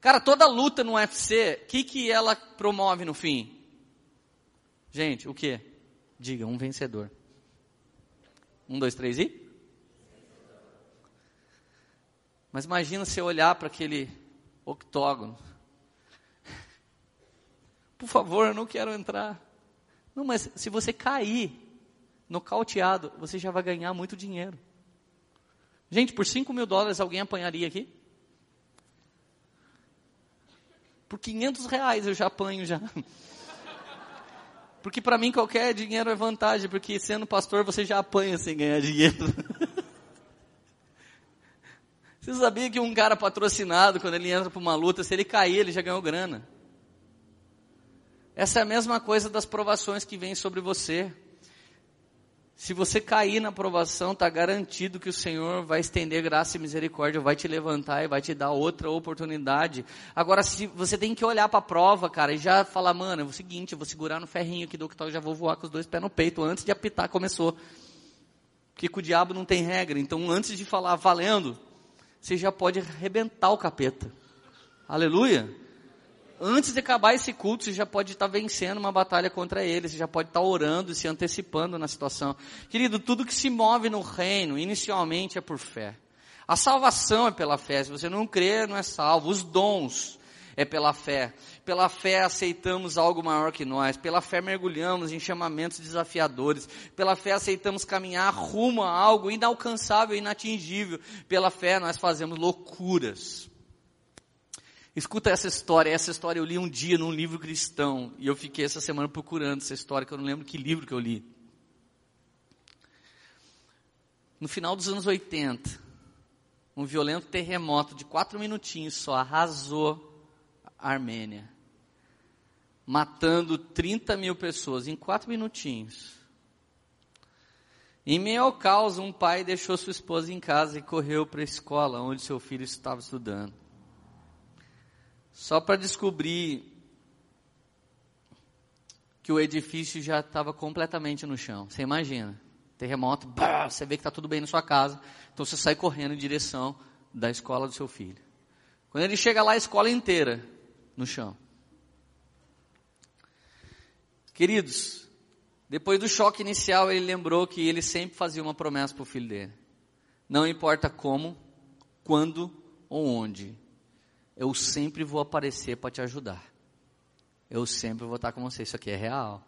Cara, toda luta no UFC, o que, que ela promove no fim? Gente, o que? Diga, um vencedor. Um, dois, três e? Mas imagina você olhar para aquele octógono. Por favor, eu não quero entrar. Não, mas se você cair nocauteado, você já vai ganhar muito dinheiro. Gente, por 5 mil dólares alguém apanharia aqui? Por 500 reais eu já apanho já. Porque para mim qualquer dinheiro é vantagem, porque sendo pastor você já apanha sem ganhar dinheiro. Você sabia que um cara patrocinado, quando ele entra para uma luta, se ele cair, ele já ganhou grana? Essa é a mesma coisa das provações que vêm sobre você. Se você cair na provação, está garantido que o Senhor vai estender graça e misericórdia, vai te levantar e vai te dar outra oportunidade. Agora, se você tem que olhar para a prova, cara, e já falar, mano, é o seguinte, eu vou segurar no ferrinho aqui do que já vou voar com os dois pés no peito, antes de apitar começou. Porque com o diabo não tem regra, então antes de falar valendo, você já pode arrebentar o capeta. Aleluia. Antes de acabar esse culto, você já pode estar vencendo uma batalha contra ele, você já pode estar orando e se antecipando na situação. Querido, tudo que se move no reino, inicialmente é por fé. A salvação é pela fé. Se você não crê, não é salvo. Os dons é pela fé. Pela fé aceitamos algo maior que nós. Pela fé mergulhamos em chamamentos desafiadores. Pela fé aceitamos caminhar rumo a algo inalcançável, inatingível. Pela fé nós fazemos loucuras. Escuta essa história. Essa história eu li um dia num livro cristão. E eu fiquei essa semana procurando essa história, que eu não lembro que livro que eu li. No final dos anos 80, um violento terremoto de quatro minutinhos só arrasou Armênia, matando 30 mil pessoas em quatro minutinhos. Em meio ao caos, um pai deixou sua esposa em casa e correu para a escola onde seu filho estava estudando. Só para descobrir que o edifício já estava completamente no chão. Você imagina, terremoto, bah, você vê que está tudo bem na sua casa, então você sai correndo em direção da escola do seu filho. Quando ele chega lá, a escola inteira no chão. Queridos, depois do choque inicial, ele lembrou que ele sempre fazia uma promessa para o filho dele. Não importa como, quando ou onde, eu sempre vou aparecer para te ajudar. Eu sempre vou estar com você. Isso aqui é real.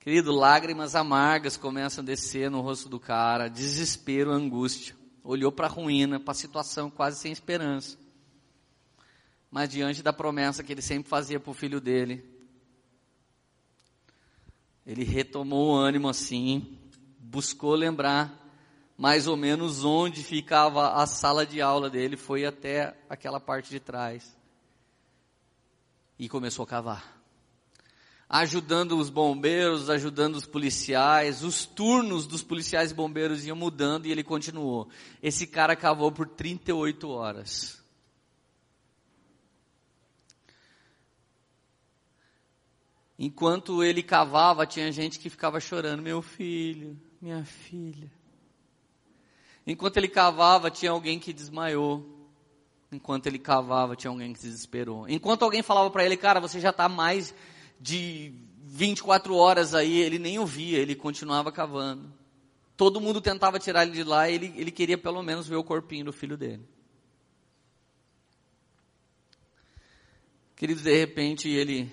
Querido, lágrimas amargas começam a descer no rosto do cara, desespero, angústia. Olhou para a ruína, para a situação quase sem esperança mas diante da promessa que ele sempre fazia para o filho dele, ele retomou o ânimo assim, buscou lembrar mais ou menos onde ficava a sala de aula dele, foi até aquela parte de trás e começou a cavar. Ajudando os bombeiros, ajudando os policiais, os turnos dos policiais e bombeiros iam mudando e ele continuou. Esse cara cavou por 38 horas. Enquanto ele cavava, tinha gente que ficava chorando: Meu filho, minha filha. Enquanto ele cavava, tinha alguém que desmaiou. Enquanto ele cavava, tinha alguém que se desesperou. Enquanto alguém falava para ele: Cara, você já está mais de 24 horas aí, ele nem ouvia, ele continuava cavando. Todo mundo tentava tirar ele de lá ele, ele queria pelo menos ver o corpinho do filho dele. Querido, de repente ele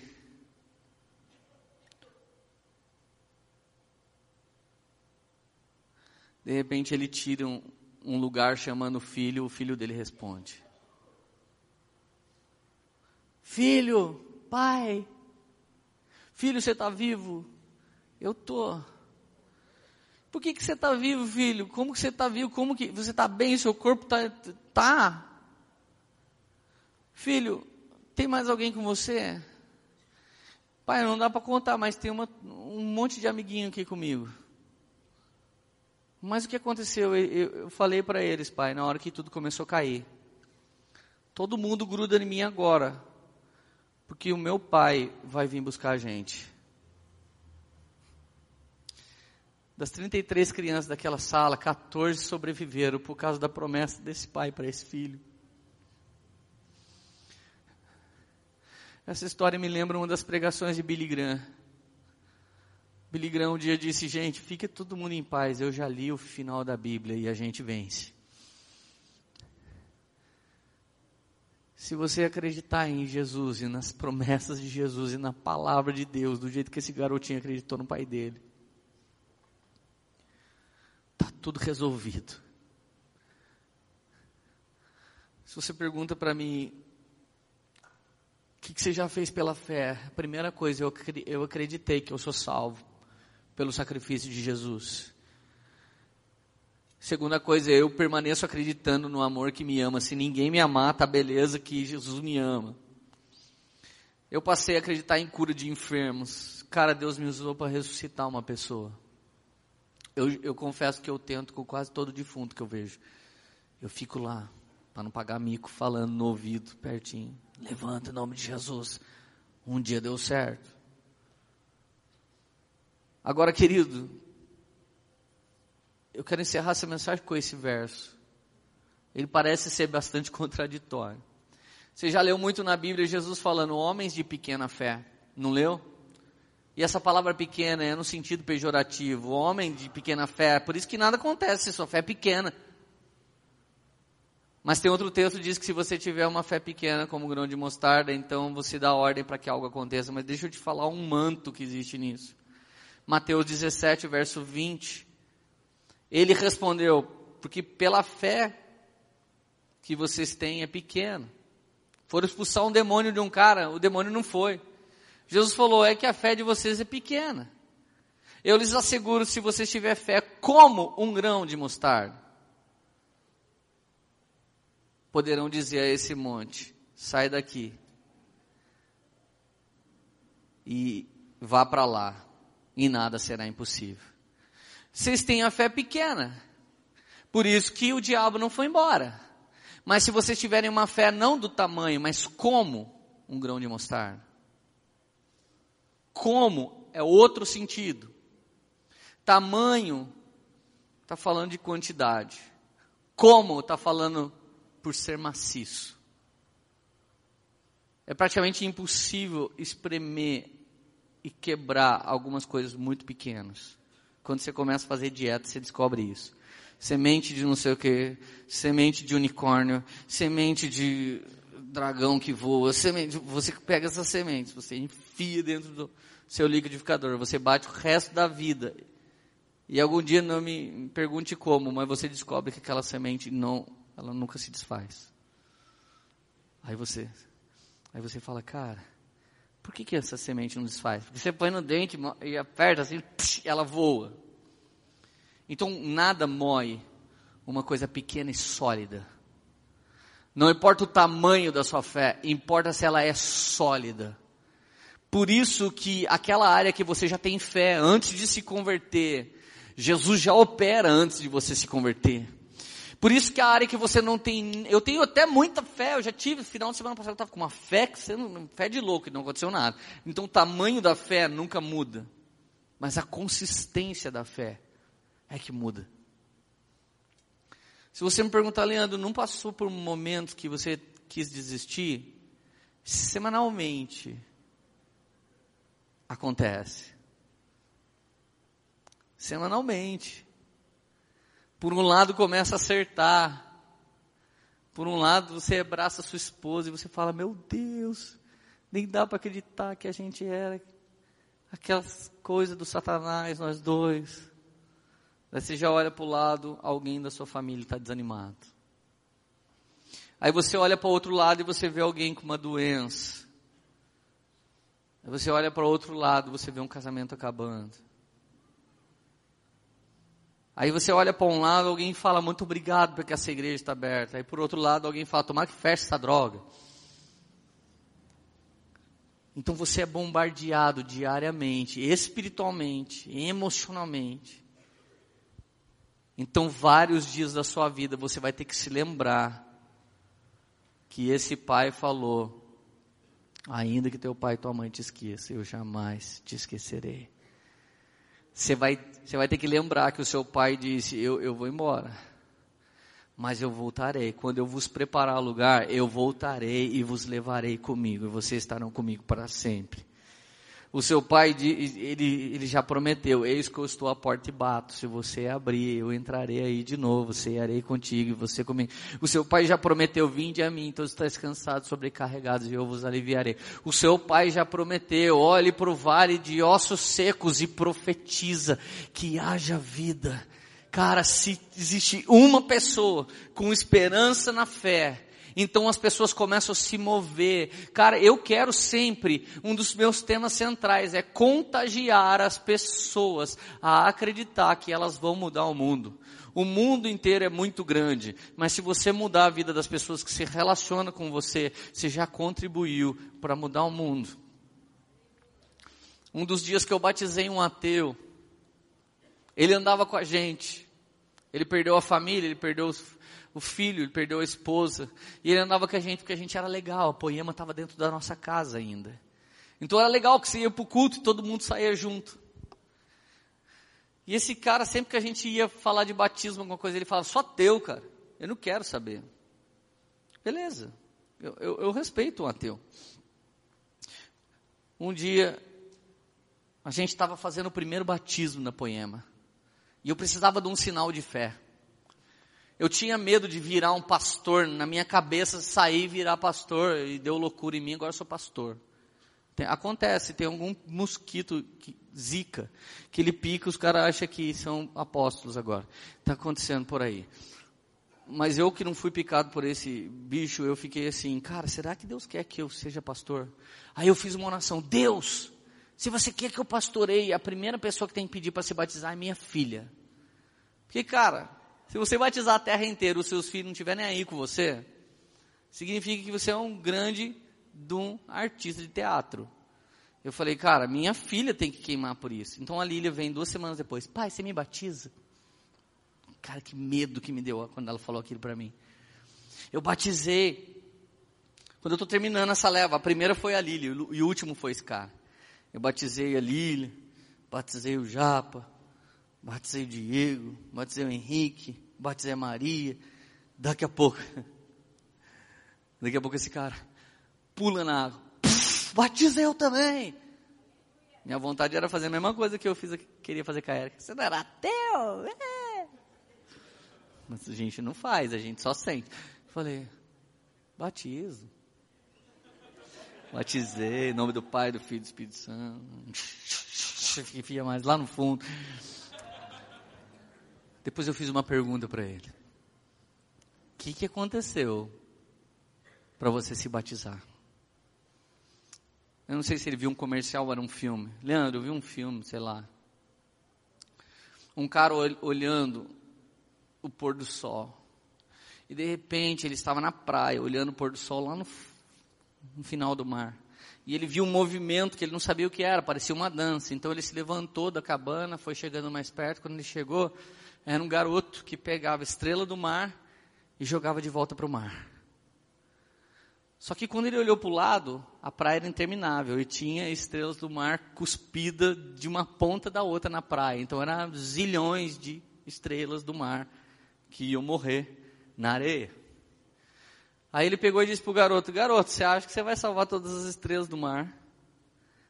De repente ele tira um, um lugar chamando o filho, o filho dele responde. Filho, pai, filho, você está vivo? Eu tô. Por que, que você está vivo, filho? Como que você está vivo? Como que você está bem? Seu corpo está tá. Filho, tem mais alguém com você? Pai, não dá para contar, mas tem uma, um monte de amiguinho aqui comigo. Mas o que aconteceu? Eu, falei para eles, pai, na hora que tudo começou a cair. Todo mundo gruda em mim agora, porque o meu pai vai vir buscar a gente. Das 33 crianças daquela sala, 14 sobreviveram por causa da promessa desse pai para esse filho. Essa história me lembra uma das pregações de Billy Graham. Billy Graham um dia disse, gente, fique todo mundo em paz, eu já li o final da Bíblia e a gente vence. Se você acreditar em Jesus e nas promessas de Jesus e na palavra de Deus, do jeito que esse garotinho acreditou no pai dele, Está tudo resolvido. Se você pergunta para mim, o que, que, você já fez pela fé? A primeira coisa, eu, eu acreditei que eu sou salvo pelo sacrifício de Jesus. Segunda coisa, eu permaneço acreditando no amor que me ama. Se ninguém me amar, tá beleza que Jesus me ama. Eu passei a acreditar em cura de enfermos. Cara, Deus me usou para ressuscitar uma pessoa. Eu, eu confesso que eu tento com quase todo defunto que eu vejo. Eu fico lá, para não pagar mico, falando no ouvido, pertinho. Levanta em nome de Jesus. Um dia deu certo. Agora, querido, eu quero encerrar essa mensagem com esse verso. Ele parece ser bastante contraditório. Você já leu muito na Bíblia Jesus falando homens de pequena fé. Não leu? E essa palavra pequena é no sentido pejorativo, homem de pequena fé, por isso que nada acontece se sua fé é pequena. Mas tem outro texto que diz que se você tiver uma fé pequena como grão de mostarda, então você dá ordem para que algo aconteça. Mas deixa eu te falar um manto que existe nisso. Mateus 17, verso 20. Ele respondeu, porque pela fé que vocês têm é pequena. Foram expulsar um demônio de um cara, o demônio não foi. Jesus falou: é que a fé de vocês é pequena. Eu lhes asseguro, se você tiver fé como um grão de mostarda, poderão dizer a esse monte: sai daqui e vá para lá, e nada será impossível. Vocês têm a fé pequena, por isso que o diabo não foi embora. Mas se vocês tiverem uma fé não do tamanho, mas como um grão de mostarda, como é outro sentido. Tamanho está falando de quantidade. Como está falando por ser maciço. É praticamente impossível espremer e quebrar algumas coisas muito pequenas. Quando você começa a fazer dieta, você descobre isso. Semente de não sei o que, semente de unicórnio, semente de dragão que voa, semente, você pega essas sementes, você enfia dentro do seu liquidificador, você bate o resto da vida. E algum dia não me pergunte como, mas você descobre que aquela semente não, ela nunca se desfaz. Aí você, aí você fala, cara, por que, que essa semente não desfaz? Porque você põe no dente e aperta assim, ela voa. Então nada moe uma coisa pequena e sólida. Não importa o tamanho da sua fé, importa se ela é sólida. Por isso que aquela área que você já tem fé antes de se converter, Jesus já opera antes de você se converter. Por isso que a área que você não tem, eu tenho até muita fé, eu já tive, final de semana passada eu estava com uma fé, que não, fé de louco, não aconteceu nada. Então o tamanho da fé nunca muda. Mas a consistência da fé é que muda. Se você me perguntar, Leandro, não passou por um momento que você quis desistir? Semanalmente acontece. Semanalmente. Por um lado começa a acertar. Por um lado você abraça sua esposa e você fala: Meu Deus, nem dá para acreditar que a gente era aquelas coisas do Satanás, nós dois. Aí você já olha para o lado, alguém da sua família está desanimado. Aí você olha para o outro lado e você vê alguém com uma doença. Aí você olha para o outro lado, você vê um casamento acabando. Aí você olha para um lado, alguém fala muito obrigado porque essa igreja está aberta. Aí por outro lado, alguém fala tomar que feche essa droga. Então você é bombardeado diariamente, espiritualmente, emocionalmente. Então vários dias da sua vida você vai ter que se lembrar que esse pai falou: ainda que teu pai e tua mãe te esqueçam, eu jamais te esquecerei. Você vai, você vai ter que lembrar que o seu pai disse: eu, eu vou embora, mas eu voltarei. Quando eu vos preparar lugar, eu voltarei e vos levarei comigo, e vocês estarão comigo para sempre. O seu pai, ele, ele já prometeu, eis que eu estou à porta e bato, se você abrir, eu entrarei aí de novo, cearei contigo e você comigo. O seu pai já prometeu, vinde a mim, todos estáis cansados, sobrecarregados, e eu vos aliviarei. O seu pai já prometeu, olhe para o vale de ossos secos e profetiza que haja vida. Cara, se existe uma pessoa com esperança na fé, então as pessoas começam a se mover. Cara, eu quero sempre, um dos meus temas centrais é contagiar as pessoas a acreditar que elas vão mudar o mundo. O mundo inteiro é muito grande, mas se você mudar a vida das pessoas que se relacionam com você, você já contribuiu para mudar o mundo. Um dos dias que eu batizei um ateu, ele andava com a gente. Ele perdeu a família, ele perdeu os o filho, ele perdeu a esposa, e ele andava com a gente porque a gente era legal, a poema estava dentro da nossa casa ainda. Então era legal que você ia para o culto e todo mundo saía junto. E esse cara, sempre que a gente ia falar de batismo, alguma coisa, ele falava, só teu, cara, eu não quero saber. Beleza, eu, eu, eu respeito um ateu. Um dia, a gente estava fazendo o primeiro batismo na poema, e eu precisava de um sinal de fé. Eu tinha medo de virar um pastor, na minha cabeça sair e virar pastor, e deu loucura em mim, agora sou pastor. Tem, acontece, tem algum mosquito, que, zika, que ele pica, os caras acham que são apóstolos agora. Está acontecendo por aí. Mas eu que não fui picado por esse bicho, eu fiquei assim, cara, será que Deus quer que eu seja pastor? Aí eu fiz uma oração, Deus, se você quer que eu pastoreie, a primeira pessoa que tem que pedir para se batizar é minha filha. Porque, cara, se você batizar a terra inteira, os seus filhos não estiverem aí com você, significa que você é um grande de um artista de teatro. Eu falei, cara, minha filha tem que queimar por isso. Então a Lília vem duas semanas depois, pai, você me batiza? Cara, que medo que me deu quando ela falou aquilo para mim. Eu batizei. Quando eu estou terminando essa leva, a primeira foi a Lília e o último foi esse cara. Eu batizei a Lília, batizei o Japa, batizei o Diego, batizei o Henrique, batizei a Maria. Daqui a pouco, daqui a pouco esse cara pula na água. batizei eu também. Minha vontade era fazer a mesma coisa que eu fiz, queria fazer com a Erika. Você não era ateu? É. Mas a gente não faz, a gente só sente. Falei, batizo. Batizei, em nome do Pai, do Filho e do Espírito Santo. Que fica mais lá no fundo. Depois eu fiz uma pergunta para ele. O que, que aconteceu para você se batizar? Eu não sei se ele viu um comercial ou era um filme. Leandro, eu vi um filme, sei lá. Um cara olhando o pôr do sol. E de repente ele estava na praia, olhando o pôr do sol lá no, no final do mar. E ele viu um movimento que ele não sabia o que era, parecia uma dança. Então ele se levantou da cabana, foi chegando mais perto. Quando ele chegou, era um garoto que pegava estrela do mar e jogava de volta para o mar. Só que quando ele olhou para o lado, a praia era interminável e tinha estrelas do mar cuspida de uma ponta da outra na praia. Então eram zilhões de estrelas do mar que iam morrer na areia. Aí ele pegou e disse para o garoto: Garoto, você acha que você vai salvar todas as estrelas do mar?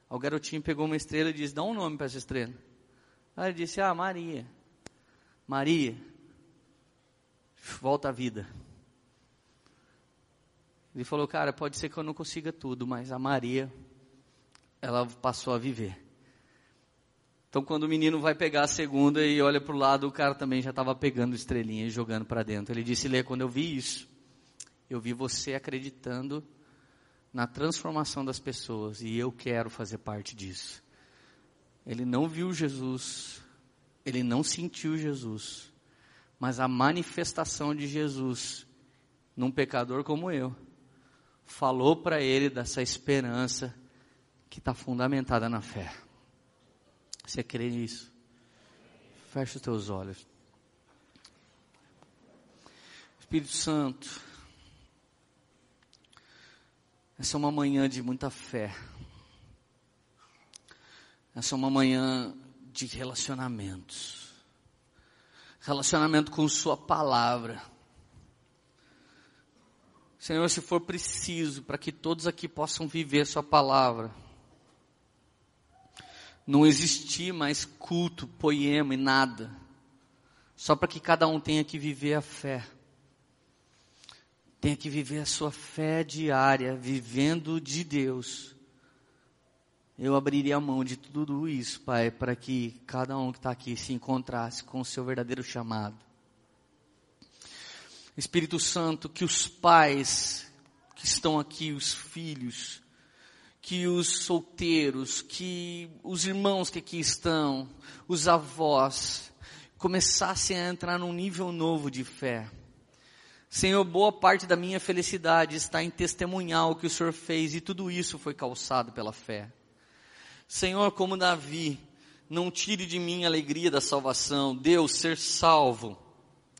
Aí o garotinho pegou uma estrela e disse: Dá um nome para essa estrela. Aí ele disse: Ah, Maria. Maria, volta à vida. Ele falou, cara, pode ser que eu não consiga tudo, mas a Maria, ela passou a viver. Então, quando o menino vai pegar a segunda e olha para o lado, o cara também já estava pegando estrelinha e jogando para dentro. Ele disse, Lê, quando eu vi isso, eu vi você acreditando na transformação das pessoas e eu quero fazer parte disso. Ele não viu Jesus, ele não sentiu Jesus, mas a manifestação de Jesus num pecador como eu falou para ele dessa esperança que está fundamentada na fé. Você crê nisso? Feche os teus olhos. Espírito Santo, essa é uma manhã de muita fé. Essa é uma manhã de relacionamentos. Relacionamento com Sua palavra. Senhor, se for preciso, para que todos aqui possam viver Sua palavra, não existir mais culto, poema e nada, só para que cada um tenha que viver a fé tenha que viver a sua fé diária, vivendo de Deus. Eu abriria a mão de tudo isso, Pai, para que cada um que está aqui se encontrasse com o seu verdadeiro chamado. Espírito Santo, que os pais que estão aqui, os filhos, que os solteiros, que os irmãos que aqui estão, os avós, começassem a entrar num nível novo de fé Senhor, boa parte da minha felicidade está em testemunhar o que o Senhor fez e tudo isso foi calçado pela fé. Senhor, como Davi, não tire de mim a alegria da salvação. Deus, ser salvo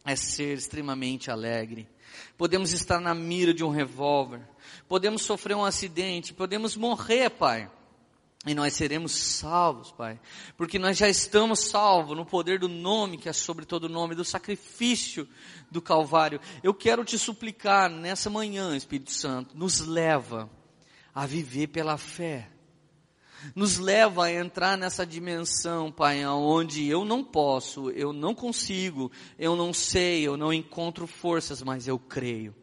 é ser extremamente alegre. Podemos estar na mira de um revólver, podemos sofrer um acidente, podemos morrer, Pai. E nós seremos salvos, Pai, porque nós já estamos salvos no poder do nome que é sobre todo o nome, do sacrifício do Calvário. Eu quero te suplicar nessa manhã, Espírito Santo, nos leva a viver pela fé. Nos leva a entrar nessa dimensão, Pai, onde eu não posso, eu não consigo, eu não sei, eu não encontro forças, mas eu creio.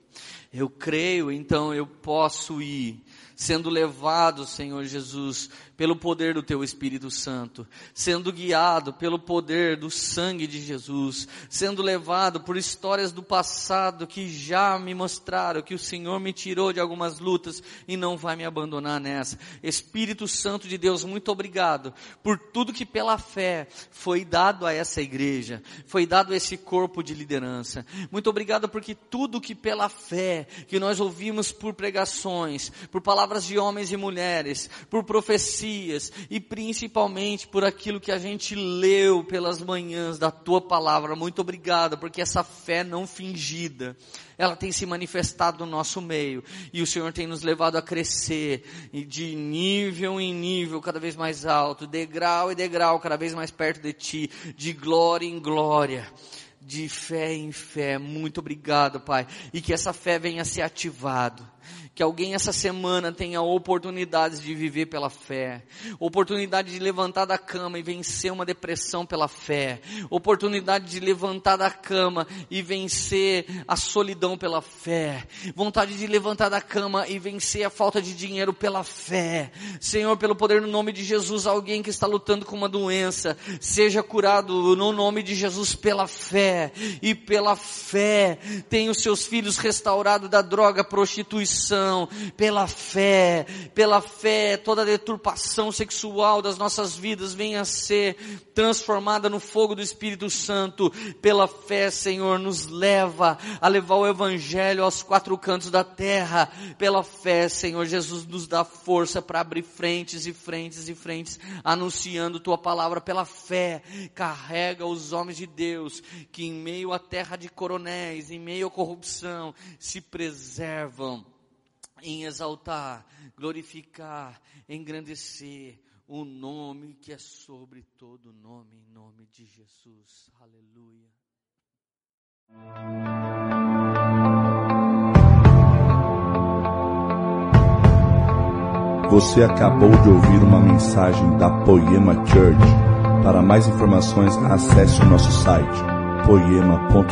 Eu creio, então eu posso ir sendo levado, Senhor Jesus, pelo poder do Teu Espírito Santo, sendo guiado pelo poder do sangue de Jesus, sendo levado por histórias do passado que já me mostraram que o Senhor me tirou de algumas lutas e não vai me abandonar nessa. Espírito Santo de Deus, muito obrigado por tudo que pela fé foi dado a essa igreja, foi dado a esse corpo de liderança. Muito obrigado porque tudo que pela fé que nós ouvimos por pregações, por palavras de homens e mulheres, por profecias, e principalmente por aquilo que a gente leu pelas manhãs da tua palavra. Muito obrigado, porque essa fé não fingida, ela tem se manifestado no nosso meio e o Senhor tem nos levado a crescer de nível em nível cada vez mais alto, degrau e degrau cada vez mais perto de ti, de glória em glória de fé em fé. Muito obrigado, Pai. E que essa fé venha ser ativado que alguém essa semana tenha oportunidades de viver pela fé, oportunidade de levantar da cama e vencer uma depressão pela fé, oportunidade de levantar da cama e vencer a solidão pela fé, vontade de levantar da cama e vencer a falta de dinheiro pela fé. Senhor, pelo poder no nome de Jesus, alguém que está lutando com uma doença, seja curado no nome de Jesus pela fé. E pela fé tenha os seus filhos restaurados da droga, prostituição, pela fé, pela fé, toda deturpação sexual das nossas vidas venha a ser transformada no fogo do Espírito Santo. Pela fé, Senhor, nos leva a levar o Evangelho aos quatro cantos da terra. Pela fé, Senhor, Jesus nos dá força para abrir frentes e frentes e frentes, anunciando Tua palavra pela fé. Carrega os homens de Deus que em meio à terra de coronéis, em meio à corrupção, se preservam em exaltar, glorificar, engrandecer o nome que é sobre todo nome, em nome de Jesus. Aleluia. Você acabou de ouvir uma mensagem da Poema Church. Para mais informações, acesse o nosso site poema.com.br